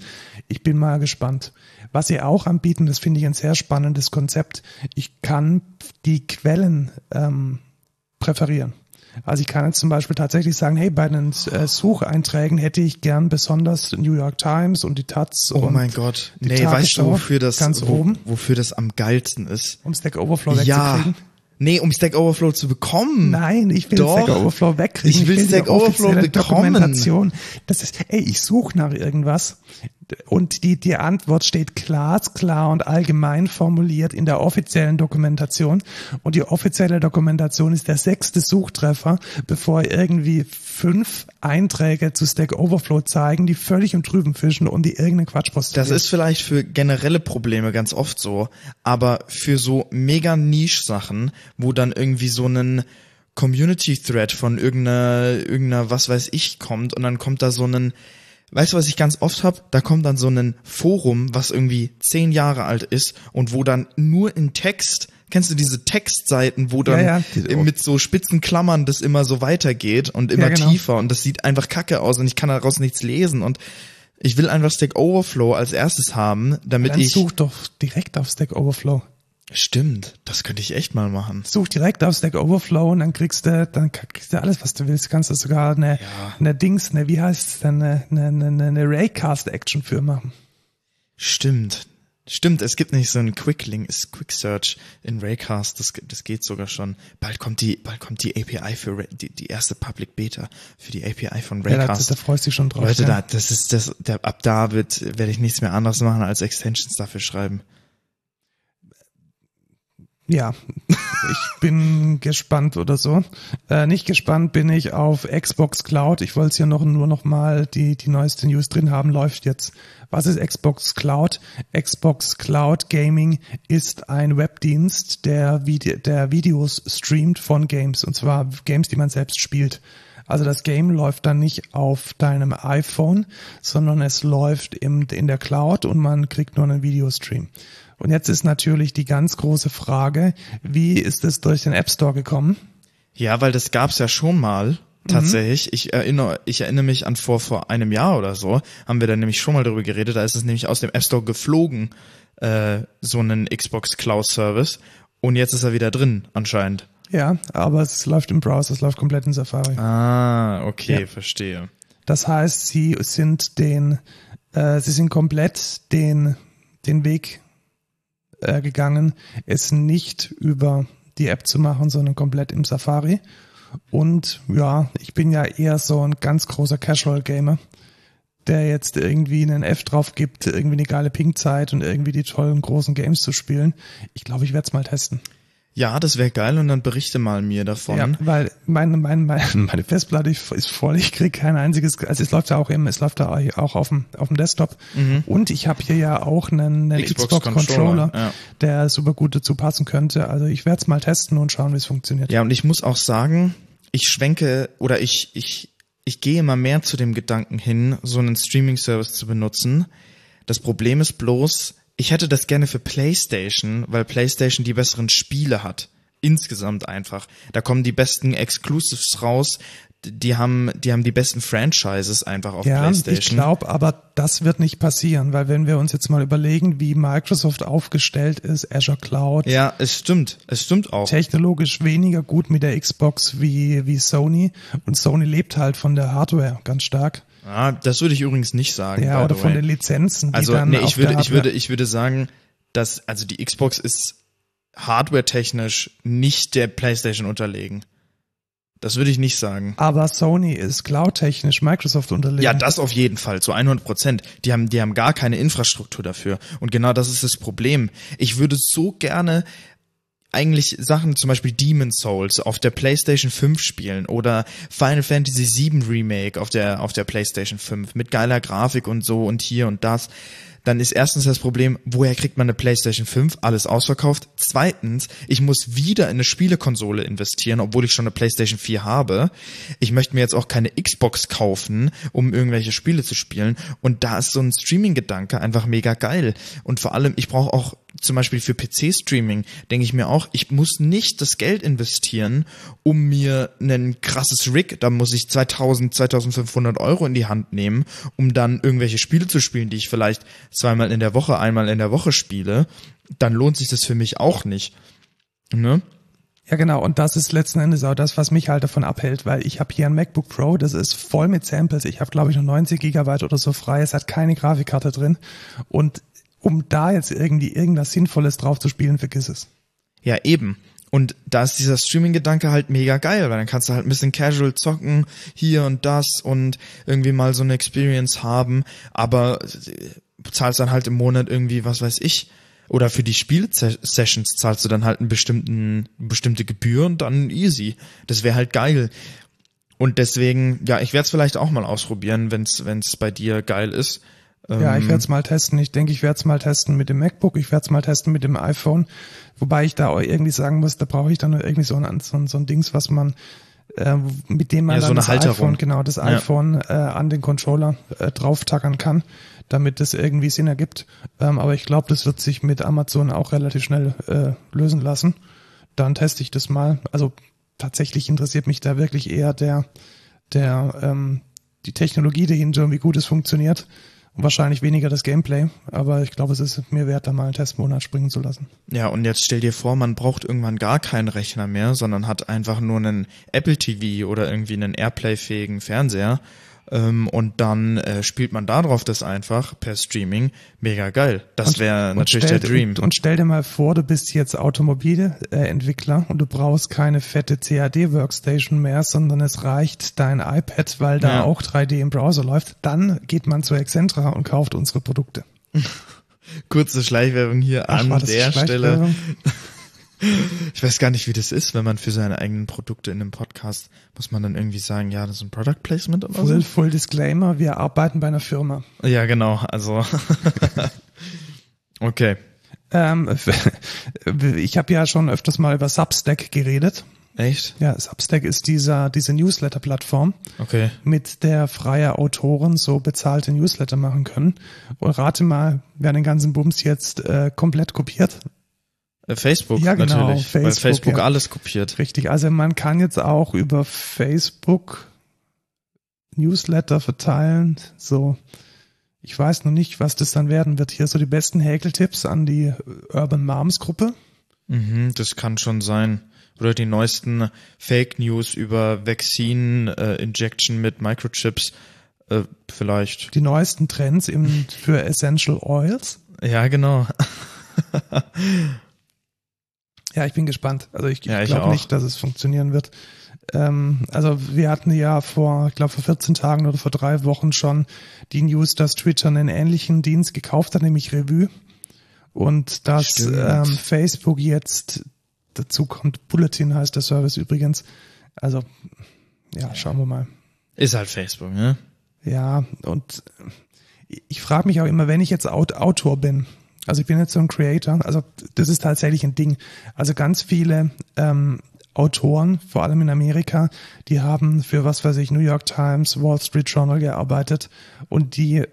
Ich bin mal gespannt. Was sie auch anbieten, das finde ich ein sehr spannendes Konzept. Ich kann die Quellen ähm, präferieren. Also ich kann jetzt zum Beispiel tatsächlich sagen, hey, bei den äh, Sucheinträgen hätte ich gern besonders New York Times und die Taz Oh und mein Gott. Nee, weißt du, wofür das, ganz wo, oben. wofür das am geilsten ist? um Stack Overflow Ja. wegzukriegen. Nee, um Stack Overflow zu bekommen. Nein, ich will Doch. Stack Overflow wegkriegen. Ich will die Stack Overflow bekommen. Dokumentation. Das ist, ey, ich suche nach irgendwas und die, die Antwort steht glasklar und allgemein formuliert in der offiziellen Dokumentation. Und die offizielle Dokumentation ist der sechste Suchtreffer, bevor irgendwie fünf Einträge zu Stack Overflow zeigen, die völlig im Trüben fischen und die irgendeinen Quatsch postulieren. Das ist vielleicht für generelle Probleme ganz oft so, aber für so mega Niche-Sachen, wo dann irgendwie so ein Community-Thread von irgendeiner, irgendeiner, was weiß ich, kommt und dann kommt da so ein, weißt du, was ich ganz oft hab? Da kommt dann so ein Forum, was irgendwie zehn Jahre alt ist und wo dann nur in Text, kennst du diese Textseiten, wo dann Ja, ja. mit so spitzen Klammern das immer so weitergeht und immer Ja, genau. tiefer und das sieht einfach kacke aus und ich kann daraus nichts lesen und ich will einfach Stack Overflow als erstes haben, damit Dann ich. such doch direkt auf Stack Overflow. Stimmt, das könnte ich echt mal machen. Such direkt auf Stack Overflow und dann kriegst du, dann kriegst du alles, was du willst. Du kannst du sogar eine, Ja. eine Dings, eine, wie heißt es denn, eine, eine, eine, eine Raycast-Action für machen. Stimmt. Stimmt, es gibt nicht so einen Quick Link, ist Quick Search in Raycast, das, das geht sogar schon. Bald kommt die, bald kommt die API für Ray, die, die erste Public Beta für die API von Ja, da, Raycast. da freust du dich schon drauf. Leute, ja. da, das ist das, der, ab da wird, werde ich nichts mehr anderes machen als Extensions dafür schreiben. Ja, ich bin gespannt oder so. Äh, nicht gespannt bin ich auf Xbox Cloud. Ich wollte es hier noch nur noch mal die die neueste News drin haben. Läuft jetzt. Was ist Xbox Cloud? Xbox Cloud Gaming ist ein Webdienst, der Vide der Videos streamt von Games und zwar Games, die man selbst spielt. Also das Game läuft dann nicht auf deinem iPhone, sondern es läuft im, in der Cloud und man kriegt nur einen Videostream. Und jetzt ist natürlich die ganz große Frage, wie ist es durch den App Store gekommen? Ja, weil das gab's ja schon mal Tatsächlich. Ich erinnere, ich erinnere mich an vor, vor einem Jahr oder so, haben wir da nämlich schon mal drüber geredet, da ist es nämlich aus dem App Store geflogen, äh, so einen Xbox Cloud Service. Und jetzt ist er wieder drin, anscheinend. Ja, aber es läuft im Browser, es läuft komplett in Safari. Ah, okay, Ja. verstehe. Das heißt, sie sind den, äh, sie sind komplett den, den Weg äh, gegangen, es nicht über die App zu machen, sondern komplett im Safari. Und ja, ich bin ja eher so ein ganz großer Casual-Gamer, der jetzt irgendwie einen F drauf gibt, irgendwie eine geile Ping-Zeit und irgendwie die tollen großen Games zu spielen. Ich glaube, ich werde es mal testen. Ja, das wäre geil und dann berichte mal mir davon. Ja, weil meine, meine, meine, [LAUGHS] meine Festplatte ist voll, ich krieg kein einziges, also es läuft ja auch im, es läuft da auch auf dem, auf dem Desktop. Und ich habe hier ja auch einen, einen Mhm. Xbox Xbox, Controller, Controller, ja. der super gut dazu passen könnte. Also ich werde es mal testen und schauen, wie es funktioniert. Ja, und ich muss auch sagen, ich schwenke oder ich, ich, ich gehe immer mehr zu dem Gedanken hin, so einen Streaming-Service zu benutzen. Das Problem ist bloß, ich hätte das gerne für PlayStation, weil PlayStation die besseren Spiele hat. Insgesamt einfach. Da kommen die besten Exclusives raus. Die haben, die haben die besten Franchises einfach auf Ja, ich PlayStation. glaube, aber das wird nicht passieren, weil wenn wir uns jetzt mal überlegen, wie Microsoft aufgestellt ist, Azure Cloud, ja, es stimmt. Es stimmt auch. technologisch weniger gut mit der Xbox wie, wie Sony und Sony lebt halt von der Hardware ganz stark. Ah, das würde ich übrigens nicht sagen. Ja, oder von den Lizenzen, die Also nee, ich würde, ich würde, ich würde sagen, dass also die Xbox ist hardware-technisch nicht der PlayStation unterlegen. Das würde ich nicht sagen. aber Sony ist cloud-technisch Microsoft unterlegen. Ja, das auf jeden Fall, zu 100 Prozent. Die haben, die haben gar keine Infrastruktur dafür. Und genau das ist das Problem. Ich würde so gerne eigentlich Sachen, zum Beispiel Demon Souls auf der PlayStation 5 spielen oder Final Fantasy 7 Remake auf der, auf der PlayStation 5 mit geiler Grafik und so und hier und das. Dann ist erstens das Problem, woher kriegt man eine PlayStation 5? Alles ausverkauft. Zweitens, ich muss wieder in eine Spielekonsole investieren, obwohl ich schon eine PlayStation 4 habe. Ich möchte mir jetzt auch keine Xbox kaufen, um irgendwelche Spiele zu spielen. Und da ist so ein Streaming-Gedanke einfach mega geil. Und vor allem, ich brauche auch zum Beispiel für PC-Streaming, denke ich mir auch, ich muss nicht das Geld investieren, um mir ein krasses Rig, da muss ich 2000, 2500 Euro in die Hand nehmen, um dann irgendwelche Spiele zu spielen, die ich vielleicht zweimal in der Woche, einmal in der Woche spiele. Dann lohnt sich das für mich auch nicht. Ne? Ja, genau. Und das ist letzten Endes auch das, was mich halt davon abhält, weil ich habe hier ein MacBook Pro, das ist voll mit Samples. Ich habe, glaube ich, noch 90 Gigabyte oder so frei. Es hat keine Grafikkarte drin. Und um da jetzt irgendwie irgendwas Sinnvolles drauf zu spielen, vergiss es. Ja, eben. Und da ist dieser Streaming-Gedanke halt mega geil, weil dann kannst du halt ein bisschen casual zocken, hier und das und irgendwie mal so eine Experience haben, aber äh, zahlst dann halt im Monat irgendwie, was weiß ich, oder für die Spiel-Sessions zahlst du dann halt einen bestimmten, bestimmte Gebühr und dann easy. Das wäre halt geil. Und deswegen, ja, ich werde es vielleicht auch mal ausprobieren, wenn's wenn's bei dir geil ist. Ja, Ähm, ich werde es mal testen. Ich denke, ich werde es mal testen mit dem MacBook. Ich werde es mal testen mit dem iPhone. Wobei ich da auch irgendwie sagen muss, da brauche ich dann irgendwie so ein, so ein, so ein Dings, was man äh, mit dem man Ja, so dann eine das Halterung. iPhone, genau, das Ja. iPhone äh, an den Controller äh, drauftackern kann, damit das irgendwie Sinn ergibt. Ähm, aber ich glaube, das wird sich mit Amazon auch relativ schnell äh, lösen lassen. Dann teste ich das mal. Also tatsächlich interessiert mich da wirklich eher der, der, ähm, die Technologie dahinter und wie gut es funktioniert. Und wahrscheinlich weniger das Gameplay, aber ich glaube, es ist mir wert, da mal einen Testmonat springen zu lassen. Ja, und jetzt stell dir vor, man braucht irgendwann gar keinen Rechner mehr, sondern hat einfach nur einen Apple TV oder irgendwie einen Airplay-fähigen Fernseher. Ähm, und dann äh, spielt man darauf das einfach per Streaming. Mega geil. Das wäre natürlich stell, der Dream. Und, und stell dir mal vor, du bist jetzt Automobilentwickler und du brauchst keine fette CAD-Workstation mehr, sondern es reicht dein iPad, weil da Ja. auch 3D im Browser läuft. Dann geht man zu Excentra und kauft unsere Produkte. [LAUGHS] Kurze Schleichwerbung hier Ach, an der Stelle. [LAUGHS] Ich weiß gar nicht, wie das ist, wenn man für seine eigenen Produkte in einem Podcast, muss man dann irgendwie sagen, ja, das ist ein Product Placement oder so? Full, full Disclaimer, wir arbeiten bei einer Firma. Ja, genau, also. [LAUGHS] okay. Ähm, [LAUGHS] ich habe ja schon öfters mal über Substack geredet. Echt? Ja, Substack ist dieser, diese Newsletter-Plattform, Okay. mit der freie Autoren so bezahlte Newsletter machen können. Und rate mal, wer den ganzen Bums jetzt äh, komplett kopiert. Äh, Facebook, Ja, genau, natürlich. weil Facebook, Facebook ja. alles kopiert. Richtig, also man kann jetzt auch über Facebook Newsletter verteilen. So, ich weiß noch nicht, was das dann werden wird. Hier so die besten Häkeltipps an die Urban Moms Gruppe. Mhm, das kann schon sein. Oder die neuesten Fake News über Vaccine äh, Injection mit Microchips. Äh, vielleicht. Die neuesten Trends im, für Essential Oils. Ja, genau. [LAUGHS] ja, ich bin gespannt. Also ich, ich glaube nicht, dass es funktionieren wird. Ähm, also wir hatten ja vor, ich glaube vor 14 Tagen oder vor drei Wochen schon die News, dass Twitter einen ähnlichen Dienst gekauft hat, nämlich Revue. Und dass ähm, Facebook jetzt dazu kommt, Bulletin heißt der Service übrigens. Also ja, schauen wir mal. Ist halt Facebook, ne? Ja, und ich frage mich auch immer, wenn ich jetzt Aut Autor bin, also ich bin jetzt so ein Creator, also das ist tatsächlich ein Ding. Also ganz viele ähm, Autoren, vor allem in Amerika, die haben für was weiß ich, New York Times, Wall Street Journal gearbeitet und die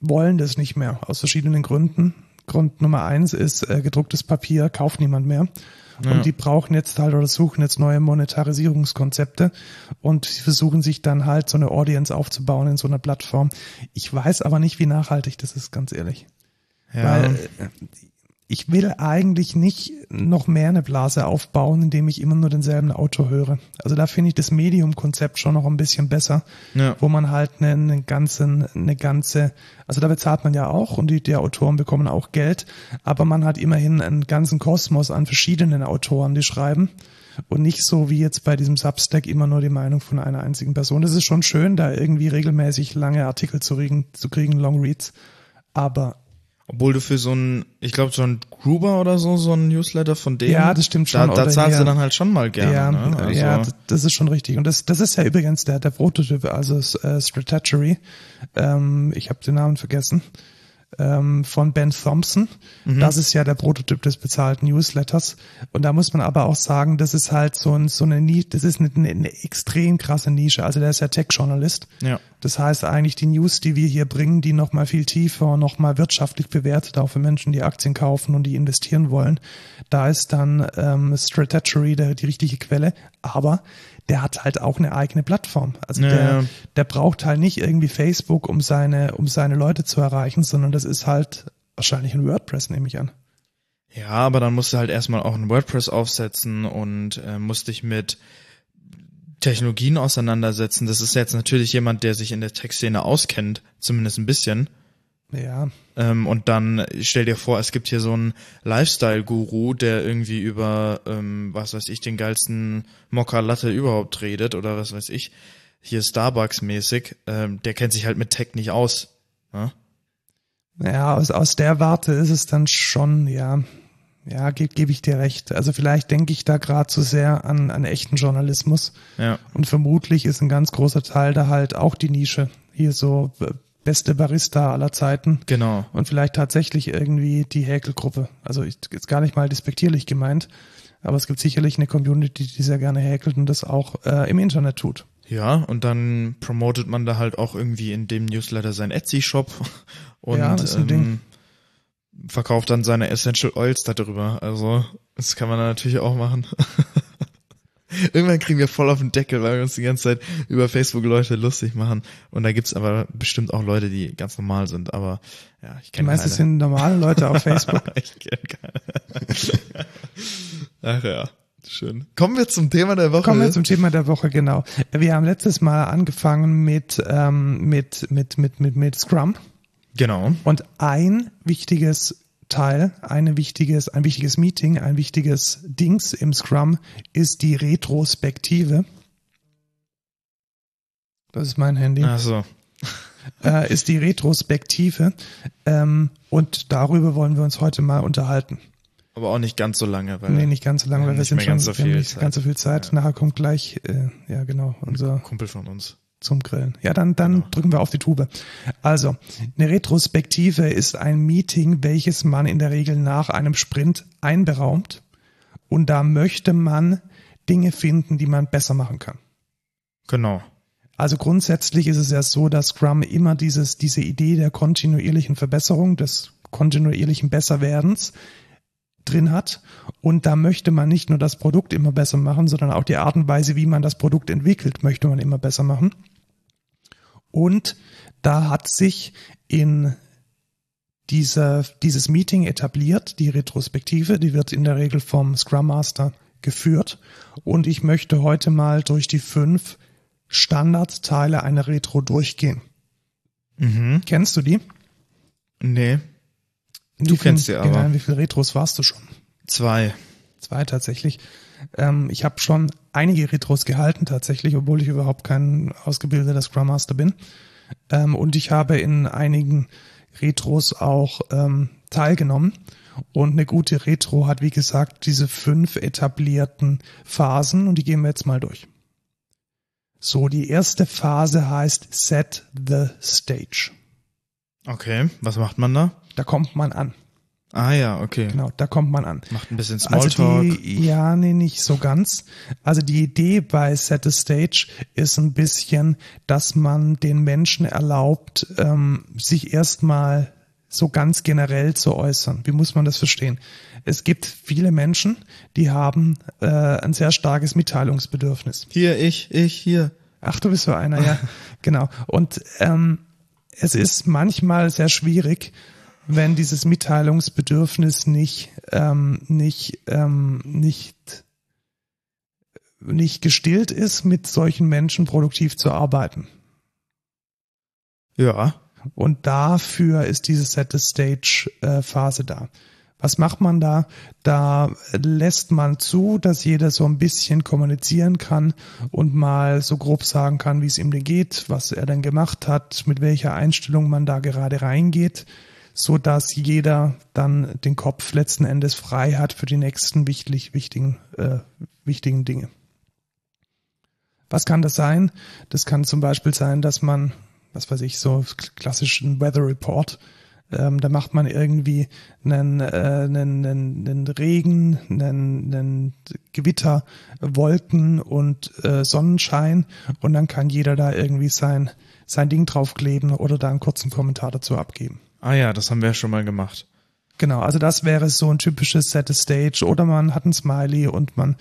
wollen das nicht mehr aus verschiedenen Gründen. Grund Nummer eins ist, äh, gedrucktes Papier kauft niemand mehr. Ja. Und die brauchen jetzt halt oder suchen jetzt neue Monetarisierungskonzepte und sie versuchen sich dann halt so eine Audience aufzubauen in so einer Plattform. Ich weiß aber nicht, wie nachhaltig das ist, ganz ehrlich. Ja. Weil äh, ich will eigentlich nicht noch mehr eine Blase aufbauen, indem ich immer nur denselben Autor höre. Also da finde ich das Medium-Konzept schon noch ein bisschen besser, Ja. wo man halt eine, eine ganze, eine ganze, also da bezahlt man ja auch und die, die Autoren bekommen auch Geld, aber man hat immerhin einen ganzen Kosmos an verschiedenen Autoren, die schreiben und nicht so wie jetzt bei diesem Substack immer nur die Meinung von einer einzigen Person. Das ist schon schön, da irgendwie regelmäßig lange Artikel zu kriegen, zu kriegen Long Reads, aber Obwohl du für so ein, ich glaube, so ein Gruber oder so, so ein Newsletter von denen. Ja, das stimmt schon. Da, da zahlst hier- du dann halt schon mal gerne. ja, ne? also, ja, das- das ist schon richtig. Und das, das ist ja übrigens der, der Prototyp, also äh, Strategy. Ähm, ich habe den Namen vergessen. Ähm, von Ben Thompson. Mhm. Das ist ja der Prototyp des bezahlten Newsletters. Und da muss man aber auch sagen, das ist halt so, ein, so eine Nische, das ist eine, eine extrem krasse Nische. Also der ist ja Tech-Journalist. Ja. Das heißt eigentlich die News, die wir hier bringen, die nochmal viel tiefer, nochmal wirtschaftlich bewertet, auch für Menschen, die Aktien kaufen und die investieren wollen. Da ist dann ähm, Strategy die richtige Quelle, aber der hat halt auch eine eigene Plattform. Also Ja, der, der braucht halt nicht irgendwie Facebook, um seine, um seine Leute zu erreichen, sondern das ist halt wahrscheinlich ein WordPress, nehme ich an. Ja, aber dann musst du halt erstmal auch ein WordPress aufsetzen und äh, musst dich mit Technologien auseinandersetzen. Das ist jetzt natürlich jemand, der sich in der Tech-Szene auskennt, zumindest ein bisschen. Ja, Ähm, und dann stell dir vor, es gibt hier so einen Lifestyle-Guru, der irgendwie über, ähm, was weiß ich, den geilsten Mokka Latte überhaupt redet oder was weiß ich, hier Starbucks-mäßig. Ähm, der kennt sich halt mit Tech nicht aus. Ne? Ja, aus, aus der Warte ist es dann schon, ja, ja, gebe geb ich dir recht. Also vielleicht denke ich da gerade zu sehr an, an echten Journalismus. Ja. Und vermutlich ist ein ganz großer Teil da halt auch die Nische. Hier so beste Barista aller Zeiten. Genau. Und vielleicht tatsächlich irgendwie die Häkelgruppe. Also ich, jetzt gar nicht mal despektierlich gemeint, aber es gibt sicherlich eine Community, die sehr gerne häkelt und das auch äh, im Internet tut. Ja, und dann promotet man da halt auch irgendwie in dem Newsletter seinen Etsy-Shop [LAUGHS] und Ja, das ist ein Ding. ähm, verkauft dann seine Essential Oils darüber. Also, das kann man natürlich auch machen. [LAUGHS] Irgendwann kriegen wir voll auf den Deckel, weil wir uns die ganze Zeit über Facebook Leute lustig machen. Und da gibt's aber bestimmt auch Leute, die ganz normal sind. Aber ja, ich Die kenne meisten keine. sind normale Leute auf [LAUGHS] Facebook. ich kenne keine. [LAUGHS] Ach ja, schön. Kommen wir zum Thema der Woche. Kommen wir zum Thema der Woche, genau. Wir haben letztes Mal angefangen mit, ähm, mit, mit, mit, mit, mit Scrum. genau. Und ein wichtiges Teil, eine wichtiges, ein wichtiges Meeting, ein wichtiges Dings im Scrum ist die Retrospektive. Das ist mein Handy. Ach so. [LAUGHS] Äh, ist die Retrospektive. Ähm, und darüber wollen wir uns heute mal unterhalten. Aber auch nicht ganz so lange, weil Nee, nicht ganz so lange, weil wir sind schon ganz so viel nicht ganz so viel Zeit. Zeit. Nachher kommt gleich, äh, ja genau, unser Kumpel von uns. Zum Grillen. Ja, dann, dann Genau. drücken wir auf die Tube. Also, eine Retrospektive ist ein Meeting, welches man in der Regel nach einem Sprint einberaumt. Und da möchte man Dinge finden, die man besser machen kann. Genau. Also grundsätzlich ist es ja so, dass Scrum immer dieses, diese Idee der kontinuierlichen Verbesserung, des kontinuierlichen Besserwerdens drin hat. Und da möchte man nicht nur das Produkt immer besser machen, sondern auch die Art und Weise, wie man das Produkt entwickelt, möchte man immer besser machen. Und da hat sich in dieser, dieses Meeting etabliert, die Retrospektive, die wird in der Regel vom Scrum Master geführt. Und ich möchte heute mal durch die fünf Standardteile einer Retro durchgehen. Mhm. Kennst du die? Nee. Du kennst sie aber. Genau, wie viele Retros warst du schon? Zwei. Zwei tatsächlich. Ähm, ich habe schon einige Retros gehalten tatsächlich, obwohl ich überhaupt kein ausgebildeter Scrum Master bin. Ähm, und ich habe in einigen Retros auch ähm, teilgenommen. Und eine gute Retro hat, wie gesagt, diese fünf etablierten Phasen und die gehen wir jetzt mal durch. So, die erste Phase heißt Set the Stage. Okay, was macht man da? Da kommt man an. Ah ja, okay. Genau, da kommt man an. Macht ein bisschen Also Smalltalk. die, ja, nee, nicht so ganz. Also die Idee bei Set the Stage ist ein bisschen, dass man den Menschen erlaubt, ähm, sich erstmal so ganz generell zu äußern. Wie muss man das verstehen? Es gibt viele Menschen, die haben äh, ein sehr starkes Mitteilungsbedürfnis. hier, ich, ich, hier. Ach, du bist so einer, ja. [LAUGHS] genau. Und ähm, es ist manchmal sehr schwierig, wenn dieses Mitteilungsbedürfnis nicht, ähm, nicht, ähm, nicht, nicht gestillt ist, mit solchen Menschen produktiv zu arbeiten. Ja. Und dafür ist diese Set the Stage äh, Phase da. Was macht man da? Da lässt man zu, dass jeder so ein bisschen kommunizieren kann und mal so grob sagen kann, wie es ihm denn geht, was er denn gemacht hat, mit welcher Einstellung man da gerade reingeht, so dass jeder dann den Kopf letzten Endes frei hat für die nächsten wichtig, wichtigen, äh, wichtigen Dinge. Was kann das sein? Das kann zum Beispiel sein, dass man, was weiß ich, so klassischen Weather Report, ähm, da macht man irgendwie einen, äh, einen, einen, einen Regen, einen, einen Gewitter, Wolken und äh, Sonnenschein und dann kann jeder da irgendwie sein, sein Ding draufkleben oder da einen kurzen Kommentar dazu abgeben. Ah ja, das haben wir schon mal gemacht. Genau, also das wäre so ein typisches Set the Stage oder man hat ein Smiley und man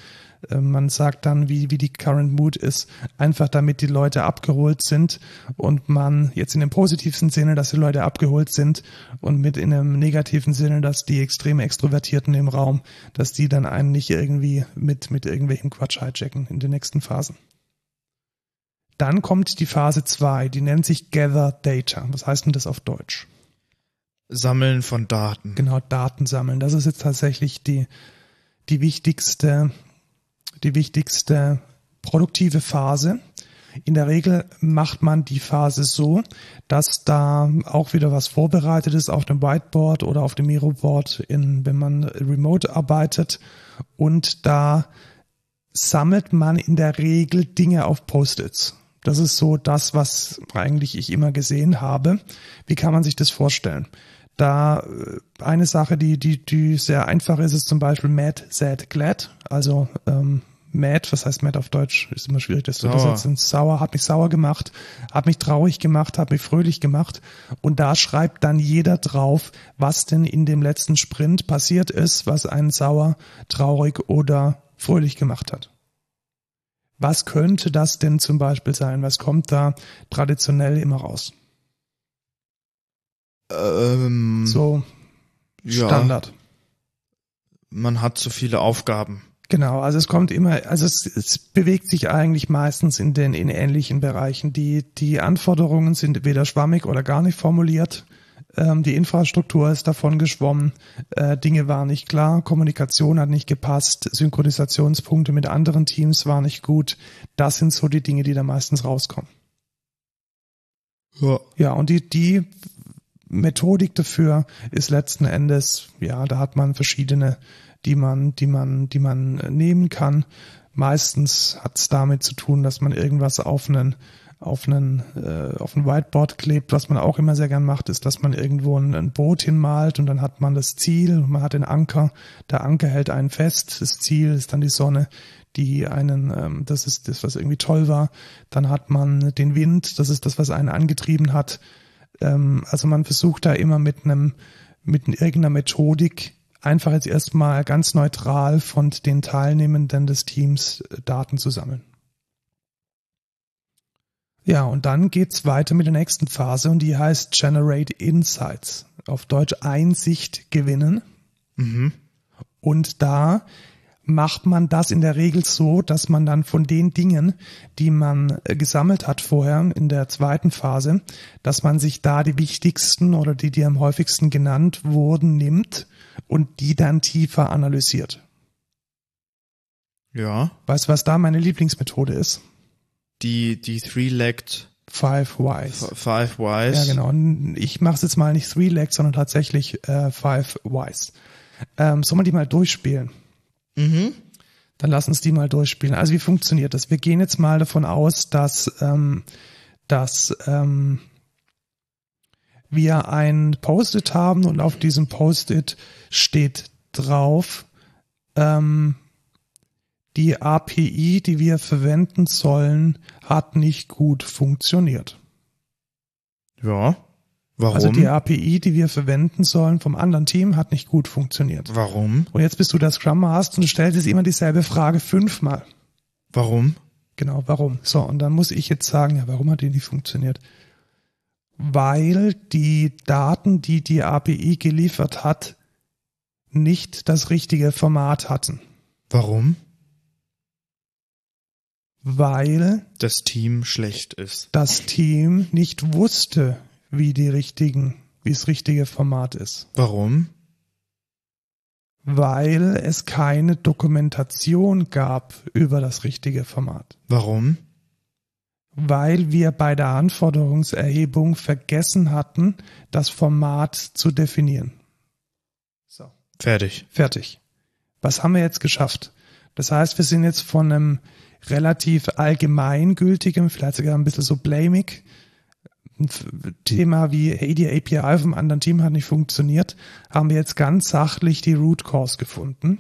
äh, man sagt dann, wie, wie die Current Mood ist, einfach damit die Leute abgeholt sind und man jetzt in dem positivsten Sinne, dass die Leute abgeholt sind und mit in einem negativen Sinne, dass die extrem Extrovertierten im Raum, dass die dann einen nicht irgendwie mit, mit irgendwelchen Quatsch hijacken in den nächsten Phasen. Dann kommt die Phase 2, die nennt sich Gather Data. Was heißt denn das auf Deutsch? Sammeln von Daten. Genau, Daten sammeln. Das ist jetzt tatsächlich die, die wichtigste, die wichtigste produktive Phase. In der Regel macht man die Phase so, dass da auch wieder was vorbereitet ist auf dem Whiteboard oder auf dem Miroboard, in, wenn man remote arbeitet. Und da sammelt man in der Regel Dinge auf Post-its. Das ist so das, was eigentlich ich immer gesehen habe. Wie kann man sich das vorstellen? Da äh, eine Sache, die, die, die sehr einfach ist, ist zum Beispiel mad, sad, glad. Also ähm, mad, was heißt mad auf Deutsch? Ist immer schwierig, das zu übersetzen. Sauer, hat mich sauer gemacht, hat mich traurig gemacht, hat mich fröhlich gemacht. Und da schreibt dann jeder drauf, was denn in dem letzten Sprint passiert ist, was einen sauer, traurig oder fröhlich gemacht hat. Was könnte das denn zum Beispiel sein? Was kommt da traditionell immer raus? Ähm, So ja, Standard. Man hat zu viele Aufgaben. Genau, also es kommt immer, also es, es bewegt sich eigentlich meistens in den in ähnlichen Bereichen. Die die Anforderungen sind weder schwammig oder gar nicht formuliert. Ähm, die Infrastruktur ist davon geschwommen. Äh, Dinge waren nicht klar, Kommunikation hat nicht gepasst, Synchronisationspunkte mit anderen Teams waren nicht gut. Das sind so die Dinge, die da meistens rauskommen. Ja. Ja, und die, die Methodik dafür ist letzten Endes, ja, da hat man verschiedene, die man, die man, die man nehmen kann. Meistens hat es damit zu tun, dass man irgendwas auf einen auf einen äh, auf ein Whiteboard klebt. Was man auch immer sehr gern macht, ist, dass man irgendwo ein, ein Boot hinmalt und dann hat man das Ziel, man hat den Anker. Der Anker hält einen fest. Das Ziel ist dann die Sonne, die einen, ähm, das ist das, was irgendwie toll war. Dann hat man den Wind, das ist das, was einen angetrieben hat. Ähm, also man versucht da immer mit einem mit irgendeiner Methodik einfach jetzt erstmal ganz neutral von den Teilnehmenden des Teams äh, Daten zu sammeln. Ja, und dann geht's weiter mit der nächsten Phase und die heißt Generate Insights. Auf Deutsch Einsicht gewinnen. Mhm. Und da macht man das in der Regel so, dass man dann von den Dingen, die man äh, gesammelt hat vorher in der zweiten Phase, dass man sich da die wichtigsten oder die, die am häufigsten genannt wurden, nimmt und die dann tiefer analysiert. Ja. Weißt du, was da meine Lieblingsmethode ist? Die, die Three-Legged Five Whys. Five Whys. Ja, genau. Und Ich mache es jetzt mal nicht Three Legs, sondern tatsächlich äh, Five Whys. Ähm, soll man die mal durchspielen? Mhm. Dann lass uns die mal durchspielen. Also wie funktioniert das? Wir gehen jetzt mal davon aus, dass, ähm, dass ähm, wir ein Post-it haben und auf diesem Post-it steht drauf, ähm, die API, die wir verwenden sollen, hat nicht gut funktioniert. Ja. Warum? Also die API, die wir verwenden sollen vom anderen Team, hat nicht gut funktioniert. Warum? Und jetzt bist du der Scrum Master und stellst jetzt immer dieselbe Frage fünfmal. Warum? Genau, warum? So, und dann muss ich jetzt sagen, ja, warum hat die nicht funktioniert? Weil die Daten, die die API geliefert hat, nicht das richtige Format hatten. Warum? Weil Das Team schlecht ist. das Team nicht wusste, wie die richtigen, wie das richtige Format ist. Warum? Weil es keine Dokumentation gab über das richtige Format. Warum? Weil wir bei der Anforderungserhebung vergessen hatten, das Format zu definieren. So. Fertig. Fertig. Was haben wir jetzt geschafft? Das heißt, wir sind jetzt von einem relativ allgemeingültigen, vielleicht sogar ein bisschen so blamig, Thema wie, hey, die API vom anderen Team hat nicht funktioniert, haben wir jetzt ganz sachlich die Root Cause gefunden.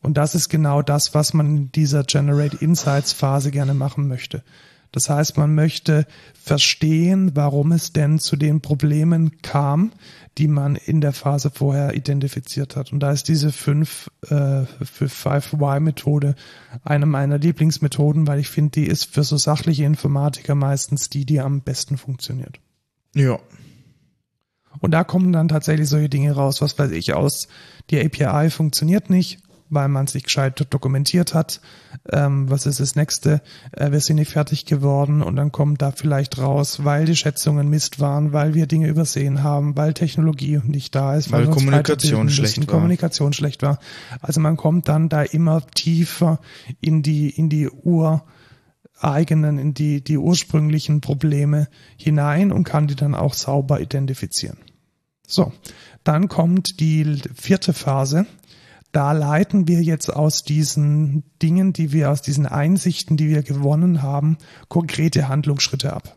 Und das ist genau das, was man in dieser Generate Insights Phase gerne machen möchte. Das heißt, man möchte verstehen, warum es denn zu den Problemen kam, die man in der Phase vorher identifiziert hat. Und da ist diese 5 äh, für 5Y-Methode eine meiner Lieblingsmethoden, weil ich finde, die ist für so sachliche Informatiker meistens die, die am besten funktioniert. Ja. Und da kommen dann tatsächlich solche Dinge raus, was weiß ich aus, die API funktioniert nicht, weil man sich gescheit dokumentiert hat. Ähm, was ist das nächste? Äh, wir sind nicht fertig geworden und dann kommt da vielleicht raus, weil die Schätzungen Mist waren, weil wir Dinge übersehen haben, weil Technologie nicht da ist, Weil uns Kommunikation schlecht war. Kommunikation schlecht war. Also man kommt dann da immer tiefer in die, in die Ur, eigenen, in die, die ursprünglichen Probleme hinein und kann die dann auch sauber identifizieren. So, dann kommt die vierte Phase. Da leiten wir jetzt aus diesen Dingen, die wir, aus diesen Einsichten, die wir gewonnen haben, konkrete Handlungsschritte ab.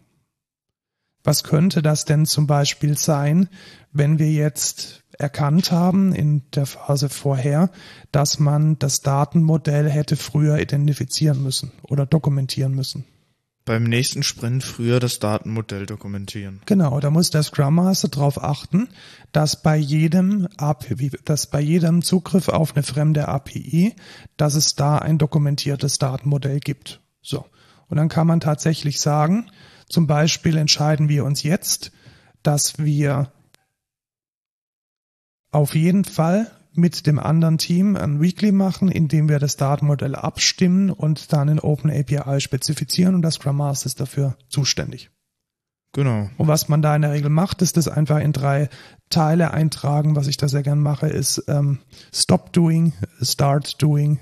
Was könnte das denn zum Beispiel sein, wenn wir jetzt erkannt haben in der Phase vorher, dass man das Datenmodell hätte früher identifizieren müssen oder dokumentieren müssen? Beim nächsten Sprint früher das Datenmodell dokumentieren. Genau, da muss der Scrum Master darauf achten, dass bei jedem API, dass bei jedem Zugriff auf eine fremde API, dass es da ein dokumentiertes Datenmodell gibt. So. Und dann kann man tatsächlich sagen, zum Beispiel entscheiden wir uns jetzt, dass wir auf jeden Fall mit dem anderen Team ein Weekly machen, in dem wir das Datenmodell abstimmen und dann in OpenAPI spezifizieren und das Scrum Master ist dafür zuständig. Genau. Und was man da in der Regel macht, ist das einfach in drei Teile eintragen. Was ich da sehr gern mache, ist ähm, Stop Doing, Start Doing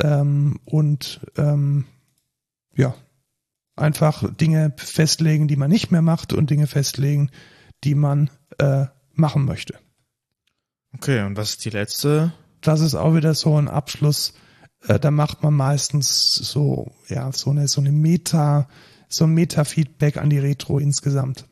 ähm, und ähm, ja, einfach Dinge festlegen, die man nicht mehr macht und Dinge festlegen, die man äh, machen möchte. Okay, und was ist die letzte? Das ist auch wieder so ein Abschluss. Äh, da macht man meistens so, ja, so eine, so eine Meta, so ein Meta-Feedback an die Retro insgesamt.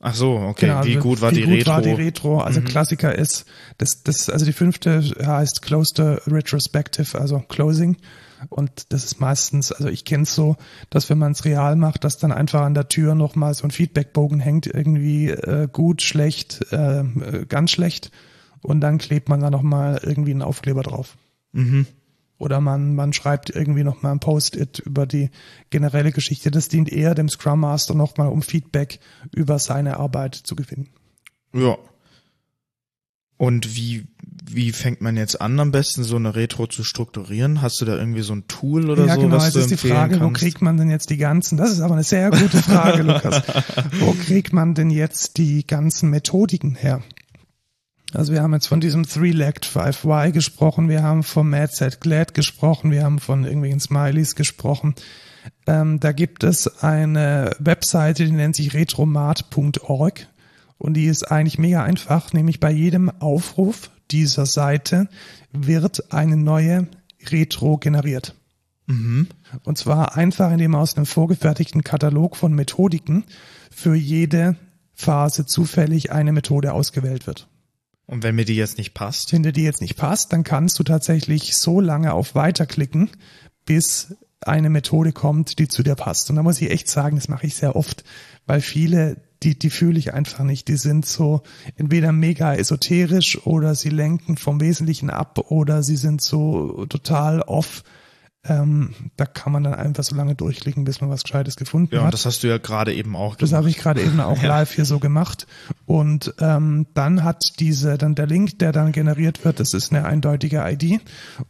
Ach so, okay. Genau, wie also gut war wie die gut Retro? war die Retro? Also Mhm. Klassiker ist, das, das, also die fünfte heißt Close the Retrospective, also Closing. Und das ist meistens, also ich kenne es so, dass wenn man es real macht, dass dann einfach an der Tür nochmal so ein Feedbackbogen hängt, irgendwie äh, gut, schlecht, äh, äh, ganz schlecht. Und dann klebt man da nochmal irgendwie einen Aufkleber drauf. Mhm. Oder man, man schreibt irgendwie nochmal ein Post-it über die generelle Geschichte. Das dient eher dem Scrum Master nochmal, um Feedback über seine Arbeit zu gewinnen. Ja. Und wie, wie fängt man jetzt an, am besten so eine Retro zu strukturieren? Hast du da irgendwie so ein Tool oder ja, so, genau, was du ist die Frage, wo kannst? kriegt man denn jetzt die ganzen, das ist aber eine sehr gute Frage, Lukas. [LAUGHS] Wo kriegt man denn jetzt die ganzen Methodiken her? Also wir haben jetzt von diesem Three-Legged 5Y gesprochen, wir haben vom Mad Set Glad gesprochen, wir haben von irgendwelchen Smileys gesprochen. Ähm, da gibt es eine Webseite, die nennt sich retromat.org und die ist eigentlich mega einfach, nämlich bei jedem Aufruf dieser Seite wird eine neue Retro generiert. Und zwar einfach, indem aus einem vorgefertigten Katalog von Methodiken für jede Phase zufällig eine Methode ausgewählt wird. Und wenn mir die jetzt nicht passt? Wenn dir die jetzt nicht passt, dann kannst du tatsächlich so lange auf Weiterklicken, bis eine Methode kommt, die zu dir passt. Und da muss ich echt sagen, das mache ich sehr oft, weil viele, die, die fühle ich einfach nicht. Die sind so entweder mega esoterisch oder sie lenken vom Wesentlichen ab oder sie sind so total off. Ähm, da kann man dann einfach so lange durchklicken, bis man was Gescheites gefunden Ja, hat. das hast du ja gerade eben auch Das habe ich gerade eben auch [LAUGHS] live hier so gemacht. Und ähm, dann hat diese, dann der Link, der dann generiert wird, das ist eine eindeutige ID.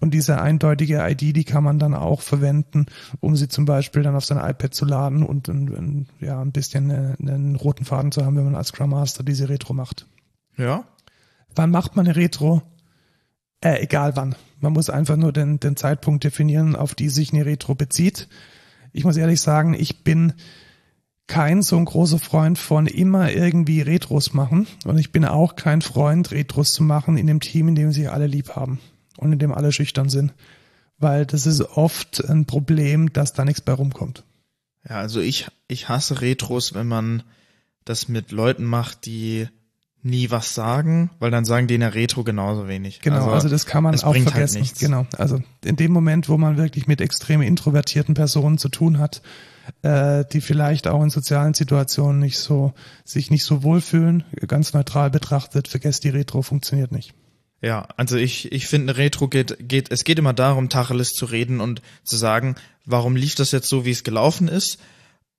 Und diese eindeutige ID, die kann man dann auch verwenden, um sie zum Beispiel dann auf sein iPad zu laden und ein, ein, ja, ein bisschen äh, einen roten Faden zu haben, wenn man als Scrum Master diese Retro macht. Ja? Wann macht man eine Retro? Äh, egal wann. Man muss einfach nur den, den Zeitpunkt definieren, auf die sich eine Retro bezieht. Ich muss ehrlich sagen, ich bin kein so ein großer Freund von immer irgendwie Retros machen. Und ich bin auch kein Freund, Retros zu machen in dem Team, in dem sich alle lieb haben und in dem alle schüchtern sind. Weil das ist oft ein Problem, dass da nichts bei rumkommt. Ja, also ich, ich hasse Retros, wenn man das mit Leuten macht, die nie was sagen, weil dann sagen die in der Retro genauso wenig. Genau, also, das kann man es auch bringt halt vergessen. nichts. Genau, also in dem Moment, wo man wirklich mit extrem introvertierten Personen zu tun hat, äh, die vielleicht auch in sozialen Situationen nicht so sich nicht so wohlfühlen, ganz neutral betrachtet, vergesst die Retro funktioniert nicht. Ja, also ich, ich finde, eine Retro geht, geht, es geht immer darum, Tacheles zu reden und zu sagen, warum lief das jetzt so, wie es gelaufen ist.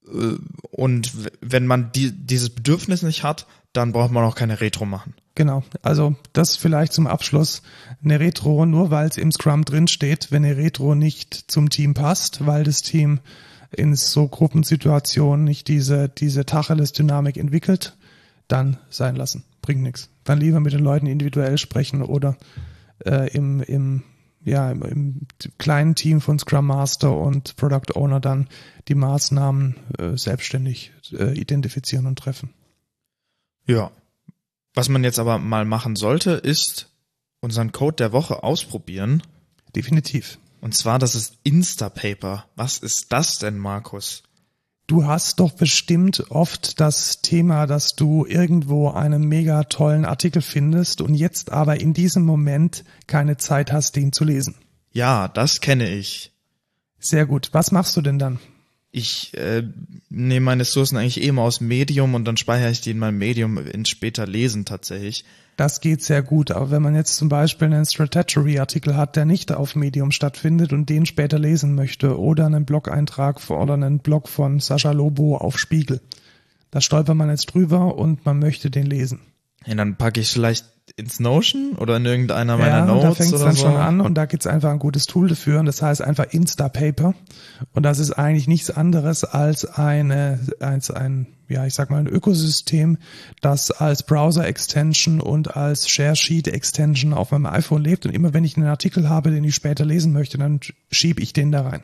Äh, Und wenn man die, dieses Bedürfnis nicht hat, dann braucht man auch keine Retro machen. Genau, also das vielleicht zum Abschluss. Eine Retro, nur weil es im Scrum drin steht, wenn eine Retro nicht zum Team passt, weil das Team in so Gruppensituationen nicht diese, diese Tacheles-Dynamik entwickelt, dann sein lassen. Bringt nichts. Dann lieber mit den Leuten individuell sprechen oder äh, im, im, ja, im, im kleinen Team von Scrum Master und Product Owner dann die Maßnahmen äh, selbstständig äh, identifizieren und treffen. Ja. Was man jetzt aber mal machen sollte, ist unseren Code der Woche ausprobieren. Definitiv. Und zwar, das ist Instapaper. Was ist das denn, Markus? Du hast doch bestimmt oft das Thema, dass du irgendwo einen mega tollen Artikel findest und jetzt aber in diesem Moment keine Zeit hast, den zu lesen. Ja, das kenne ich. Sehr gut. Was machst du denn dann? Ich äh, nehme meine Ressourcen eigentlich eh immer aus Medium und dann speichere ich die in meinem Medium in später Lesen tatsächlich. Das geht sehr gut. Aber wenn man jetzt zum Beispiel einen Strategy-Artikel hat, der nicht auf Medium stattfindet und den später lesen möchte oder einen Blog-Eintrag oder einen Blog von Sascha Lobo auf Spiegel, da stolpert man jetzt drüber und man möchte den lesen. Ja, dann packe ich vielleicht ins Notion oder in irgendeiner meiner ja, und Notes da fängt es dann so. schon an und da gibt's einfach ein gutes Tool dafür und das heißt einfach Instapaper und das ist eigentlich nichts anderes als eine als ein ja ich sag mal ein Ökosystem, das als Browser Extension und als Share Sheet Extension auf meinem iPhone lebt und immer wenn ich einen Artikel habe, den ich später lesen möchte, dann schiebe ich den da rein.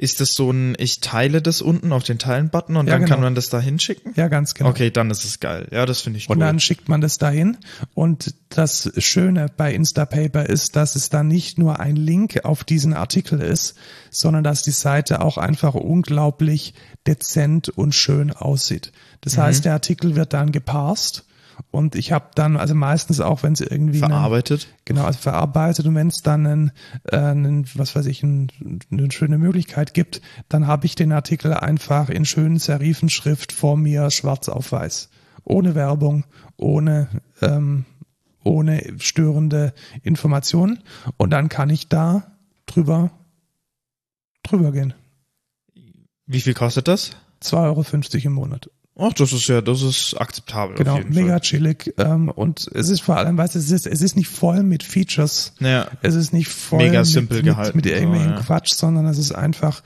Ist das so ein, ich teile das unten auf den Teilen-Button und Ja, dann genau. kann man das da hinschicken? Ja, ganz genau. Okay, dann ist es geil. Ja, das finde ich cool. Und dann schickt man das dahin. Und das Schöne bei Instapaper ist, dass es dann nicht nur ein Link auf diesen Artikel ist, sondern dass die Seite auch einfach unglaublich dezent und schön aussieht. Das Mhm. heißt, der Artikel wird dann geparst. Und ich habe dann, also meistens auch, wenn es irgendwie einen- Verarbeitet. Genau, also verarbeitet und wenn es dann einen, äh, einen, was weiß ich, ein, eine schöne Möglichkeit gibt, dann habe ich den Artikel einfach in schönen Serifenschrift vor mir schwarz auf weiß. Ohne Werbung, ohne, ähm, ohne störende Informationen. Und dann kann ich da drüber, drüber gehen. Wie viel kostet das? 2,50 Euro im Monat. Ach, das ist ja, das ist akzeptabel. Genau, auf jeden mega Fall. chillig. Ähm, und es ist vor allem, weißt du, es ist, es ist nicht voll mit Features. Ja, Es ist nicht voll Mega mit, simpel mit, gehalten, mit irgendwelchen so, ja. Quatsch, sondern es ist einfach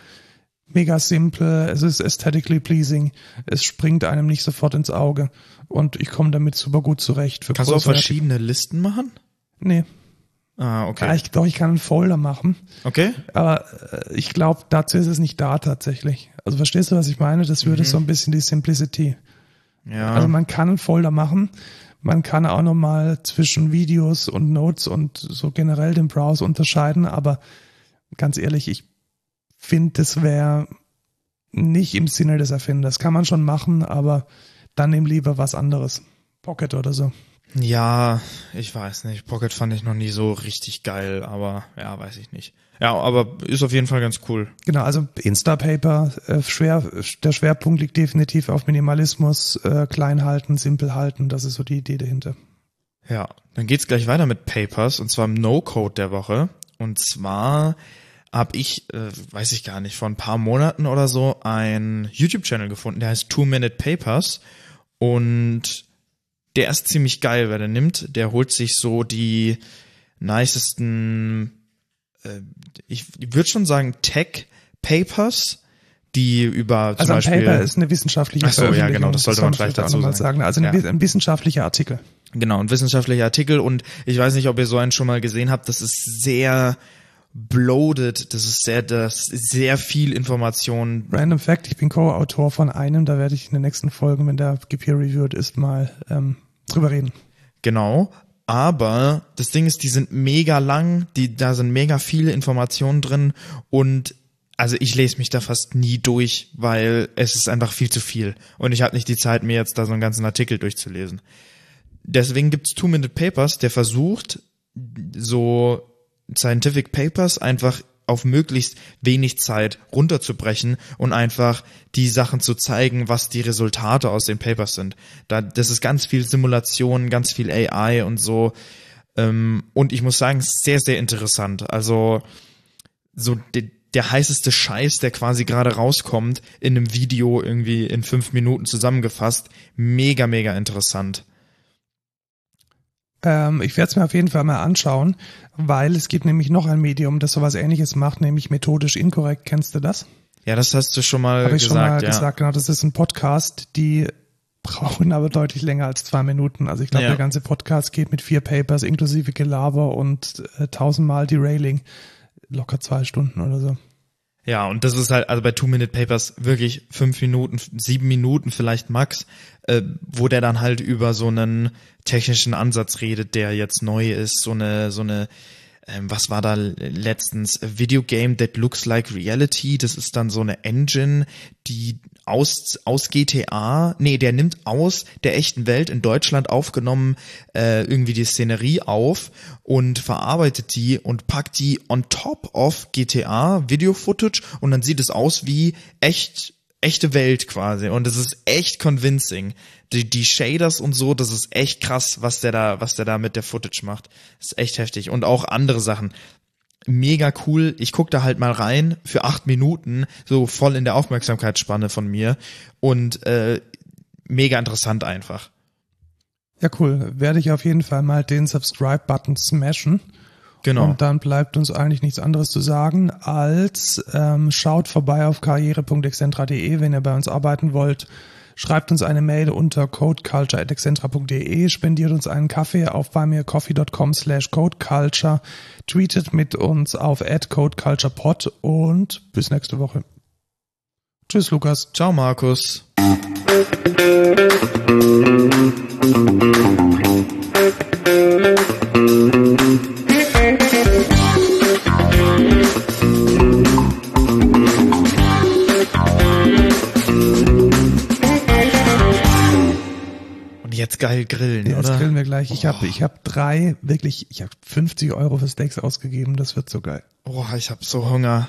mega simpel. Es ist aesthetically pleasing. Es springt einem nicht sofort ins Auge. Und ich komme damit super gut zurecht. Für kannst du auch verschiedene Listen machen? Nee, Ah, ja, okay. ich glaube, ich kann einen Folder machen. Okay? Aber äh, ich glaube, dazu ist es nicht da tatsächlich. Also verstehst du, was ich meine? Das würde so ein bisschen die Simplicity. Ja. Also man kann einen Folder machen. Man kann auch nochmal zwischen Videos und Notes und so generell den Browser unterscheiden. Aber ganz ehrlich, ich finde, das wäre nicht im Sinne des Erfinders. Kann man schon machen, aber dann nimm lieber was anderes. Pocket oder so. Ja, ich weiß nicht. Pocket fand ich noch nie so richtig geil, aber ja, weiß ich nicht. Ja, aber ist auf jeden Fall ganz cool. Genau, also Instapaper, äh, schwer, der Schwerpunkt liegt definitiv auf Minimalismus, äh, klein halten, simpel halten. Das ist so die Idee dahinter. Ja, dann geht's gleich weiter mit Papers und zwar im No-Code der Woche. Und zwar habe ich, äh, weiß ich gar nicht, vor ein paar Monaten oder so einen YouTube-Channel gefunden, der heißt Two Minute Papers und der ist ziemlich geil, wer der nimmt. Der holt sich so die nicesten, äh, ich, würde schon sagen Tech Papers, die über zum Also ein Beispiel Paper ist eine wissenschaftliche Ach so, ja, genau, das sollte man soll vielleicht dazu sagen. sagen. Also ein, Ja. ein wissenschaftlicher Artikel. Genau, ein wissenschaftlicher Artikel und ich weiß nicht, ob ihr so einen schon mal gesehen habt, das ist sehr bloated, das ist sehr, das ist sehr viel Information. Random Fact, ich bin Co-Autor von einem, da werde ich in den nächsten Folgen, wenn der gepeer-reviewed ist, mal ähm, drüber reden. Genau. Aber das Ding ist, die sind mega lang, die, da sind mega viele Informationen drin und also ich lese mich da fast nie durch, weil es ist einfach viel zu viel. Und ich habe nicht die Zeit, mir jetzt da so einen ganzen Artikel durchzulesen. Deswegen gibt's Two-Minute Papers, der versucht, so Scientific Papers einfach auf möglichst wenig Zeit runterzubrechen und einfach die Sachen zu zeigen, was die Resultate aus den Papers sind. Da, das ist ganz viel Simulation, ganz viel AI und so. Ähm, und ich muss sagen, sehr, sehr interessant. Also so de, der heißeste Scheiß, der quasi gerade rauskommt, in einem Video irgendwie in fünf Minuten zusammengefasst. Mega, mega interessant. Ähm, ich werde es mir auf jeden Fall mal anschauen, weil es gibt nämlich noch ein Medium, das sowas ähnliches macht, nämlich methodisch inkorrekt. Kennst du das? Ja, das hast du schon mal Habe ich gesagt. schon mal ja. gesagt, genau. Das ist ein Podcast, die brauchen aber deutlich länger als zwei Minuten. Also ich glaube, Ja. der ganze Podcast geht mit vier Papers inklusive Gelaber und äh, tausendmal Derailing. Locker zwei Stunden oder so. Ja, und das ist halt, also bei Two-Minute-Papers wirklich fünf Minuten, sieben Minuten vielleicht max, äh, wo der dann halt über so einen technischen Ansatz redet, der jetzt neu ist, so eine, so eine, ähm, was war da letztens? A Video Game that looks like reality. Das ist dann so eine Engine, die aus, aus GTA, nee, der nimmt aus der echten Welt in Deutschland aufgenommen äh, irgendwie die Szenerie auf und verarbeitet die und packt die on top of GTA Video Footage und dann sieht es aus wie echt echte Welt quasi und es ist echt convincing. Die, die Shaders und so, das ist echt krass, was der da, was der da mit der Footage macht. Das ist echt heftig und auch andere Sachen. Mega cool. Ich guck da halt mal rein für acht Minuten, so voll in der Aufmerksamkeitsspanne von mir und äh, mega interessant einfach. Ja, cool. Werde ich auf jeden Fall mal den Subscribe-Button smashen. Genau. Und dann bleibt uns eigentlich nichts anderes zu sagen, als ähm, schaut vorbei auf karriere.excentra.de, wenn ihr bei uns arbeiten wollt. Schreibt uns eine Mail unter codeculture.excentra.de, spendiert uns einen Kaffee auf buymeacoffee.com slash codeculture, tweetet mit uns auf codeculturepod und bis nächste Woche. Tschüss, Lukas. Ciao, Markus. Und jetzt geil grillen, Jetzt oder? grillen wir gleich. Ich habe ich hab drei, wirklich, ich habe 50 Euro für Steaks ausgegeben. Das wird so geil. Oh, ich hab so Hunger.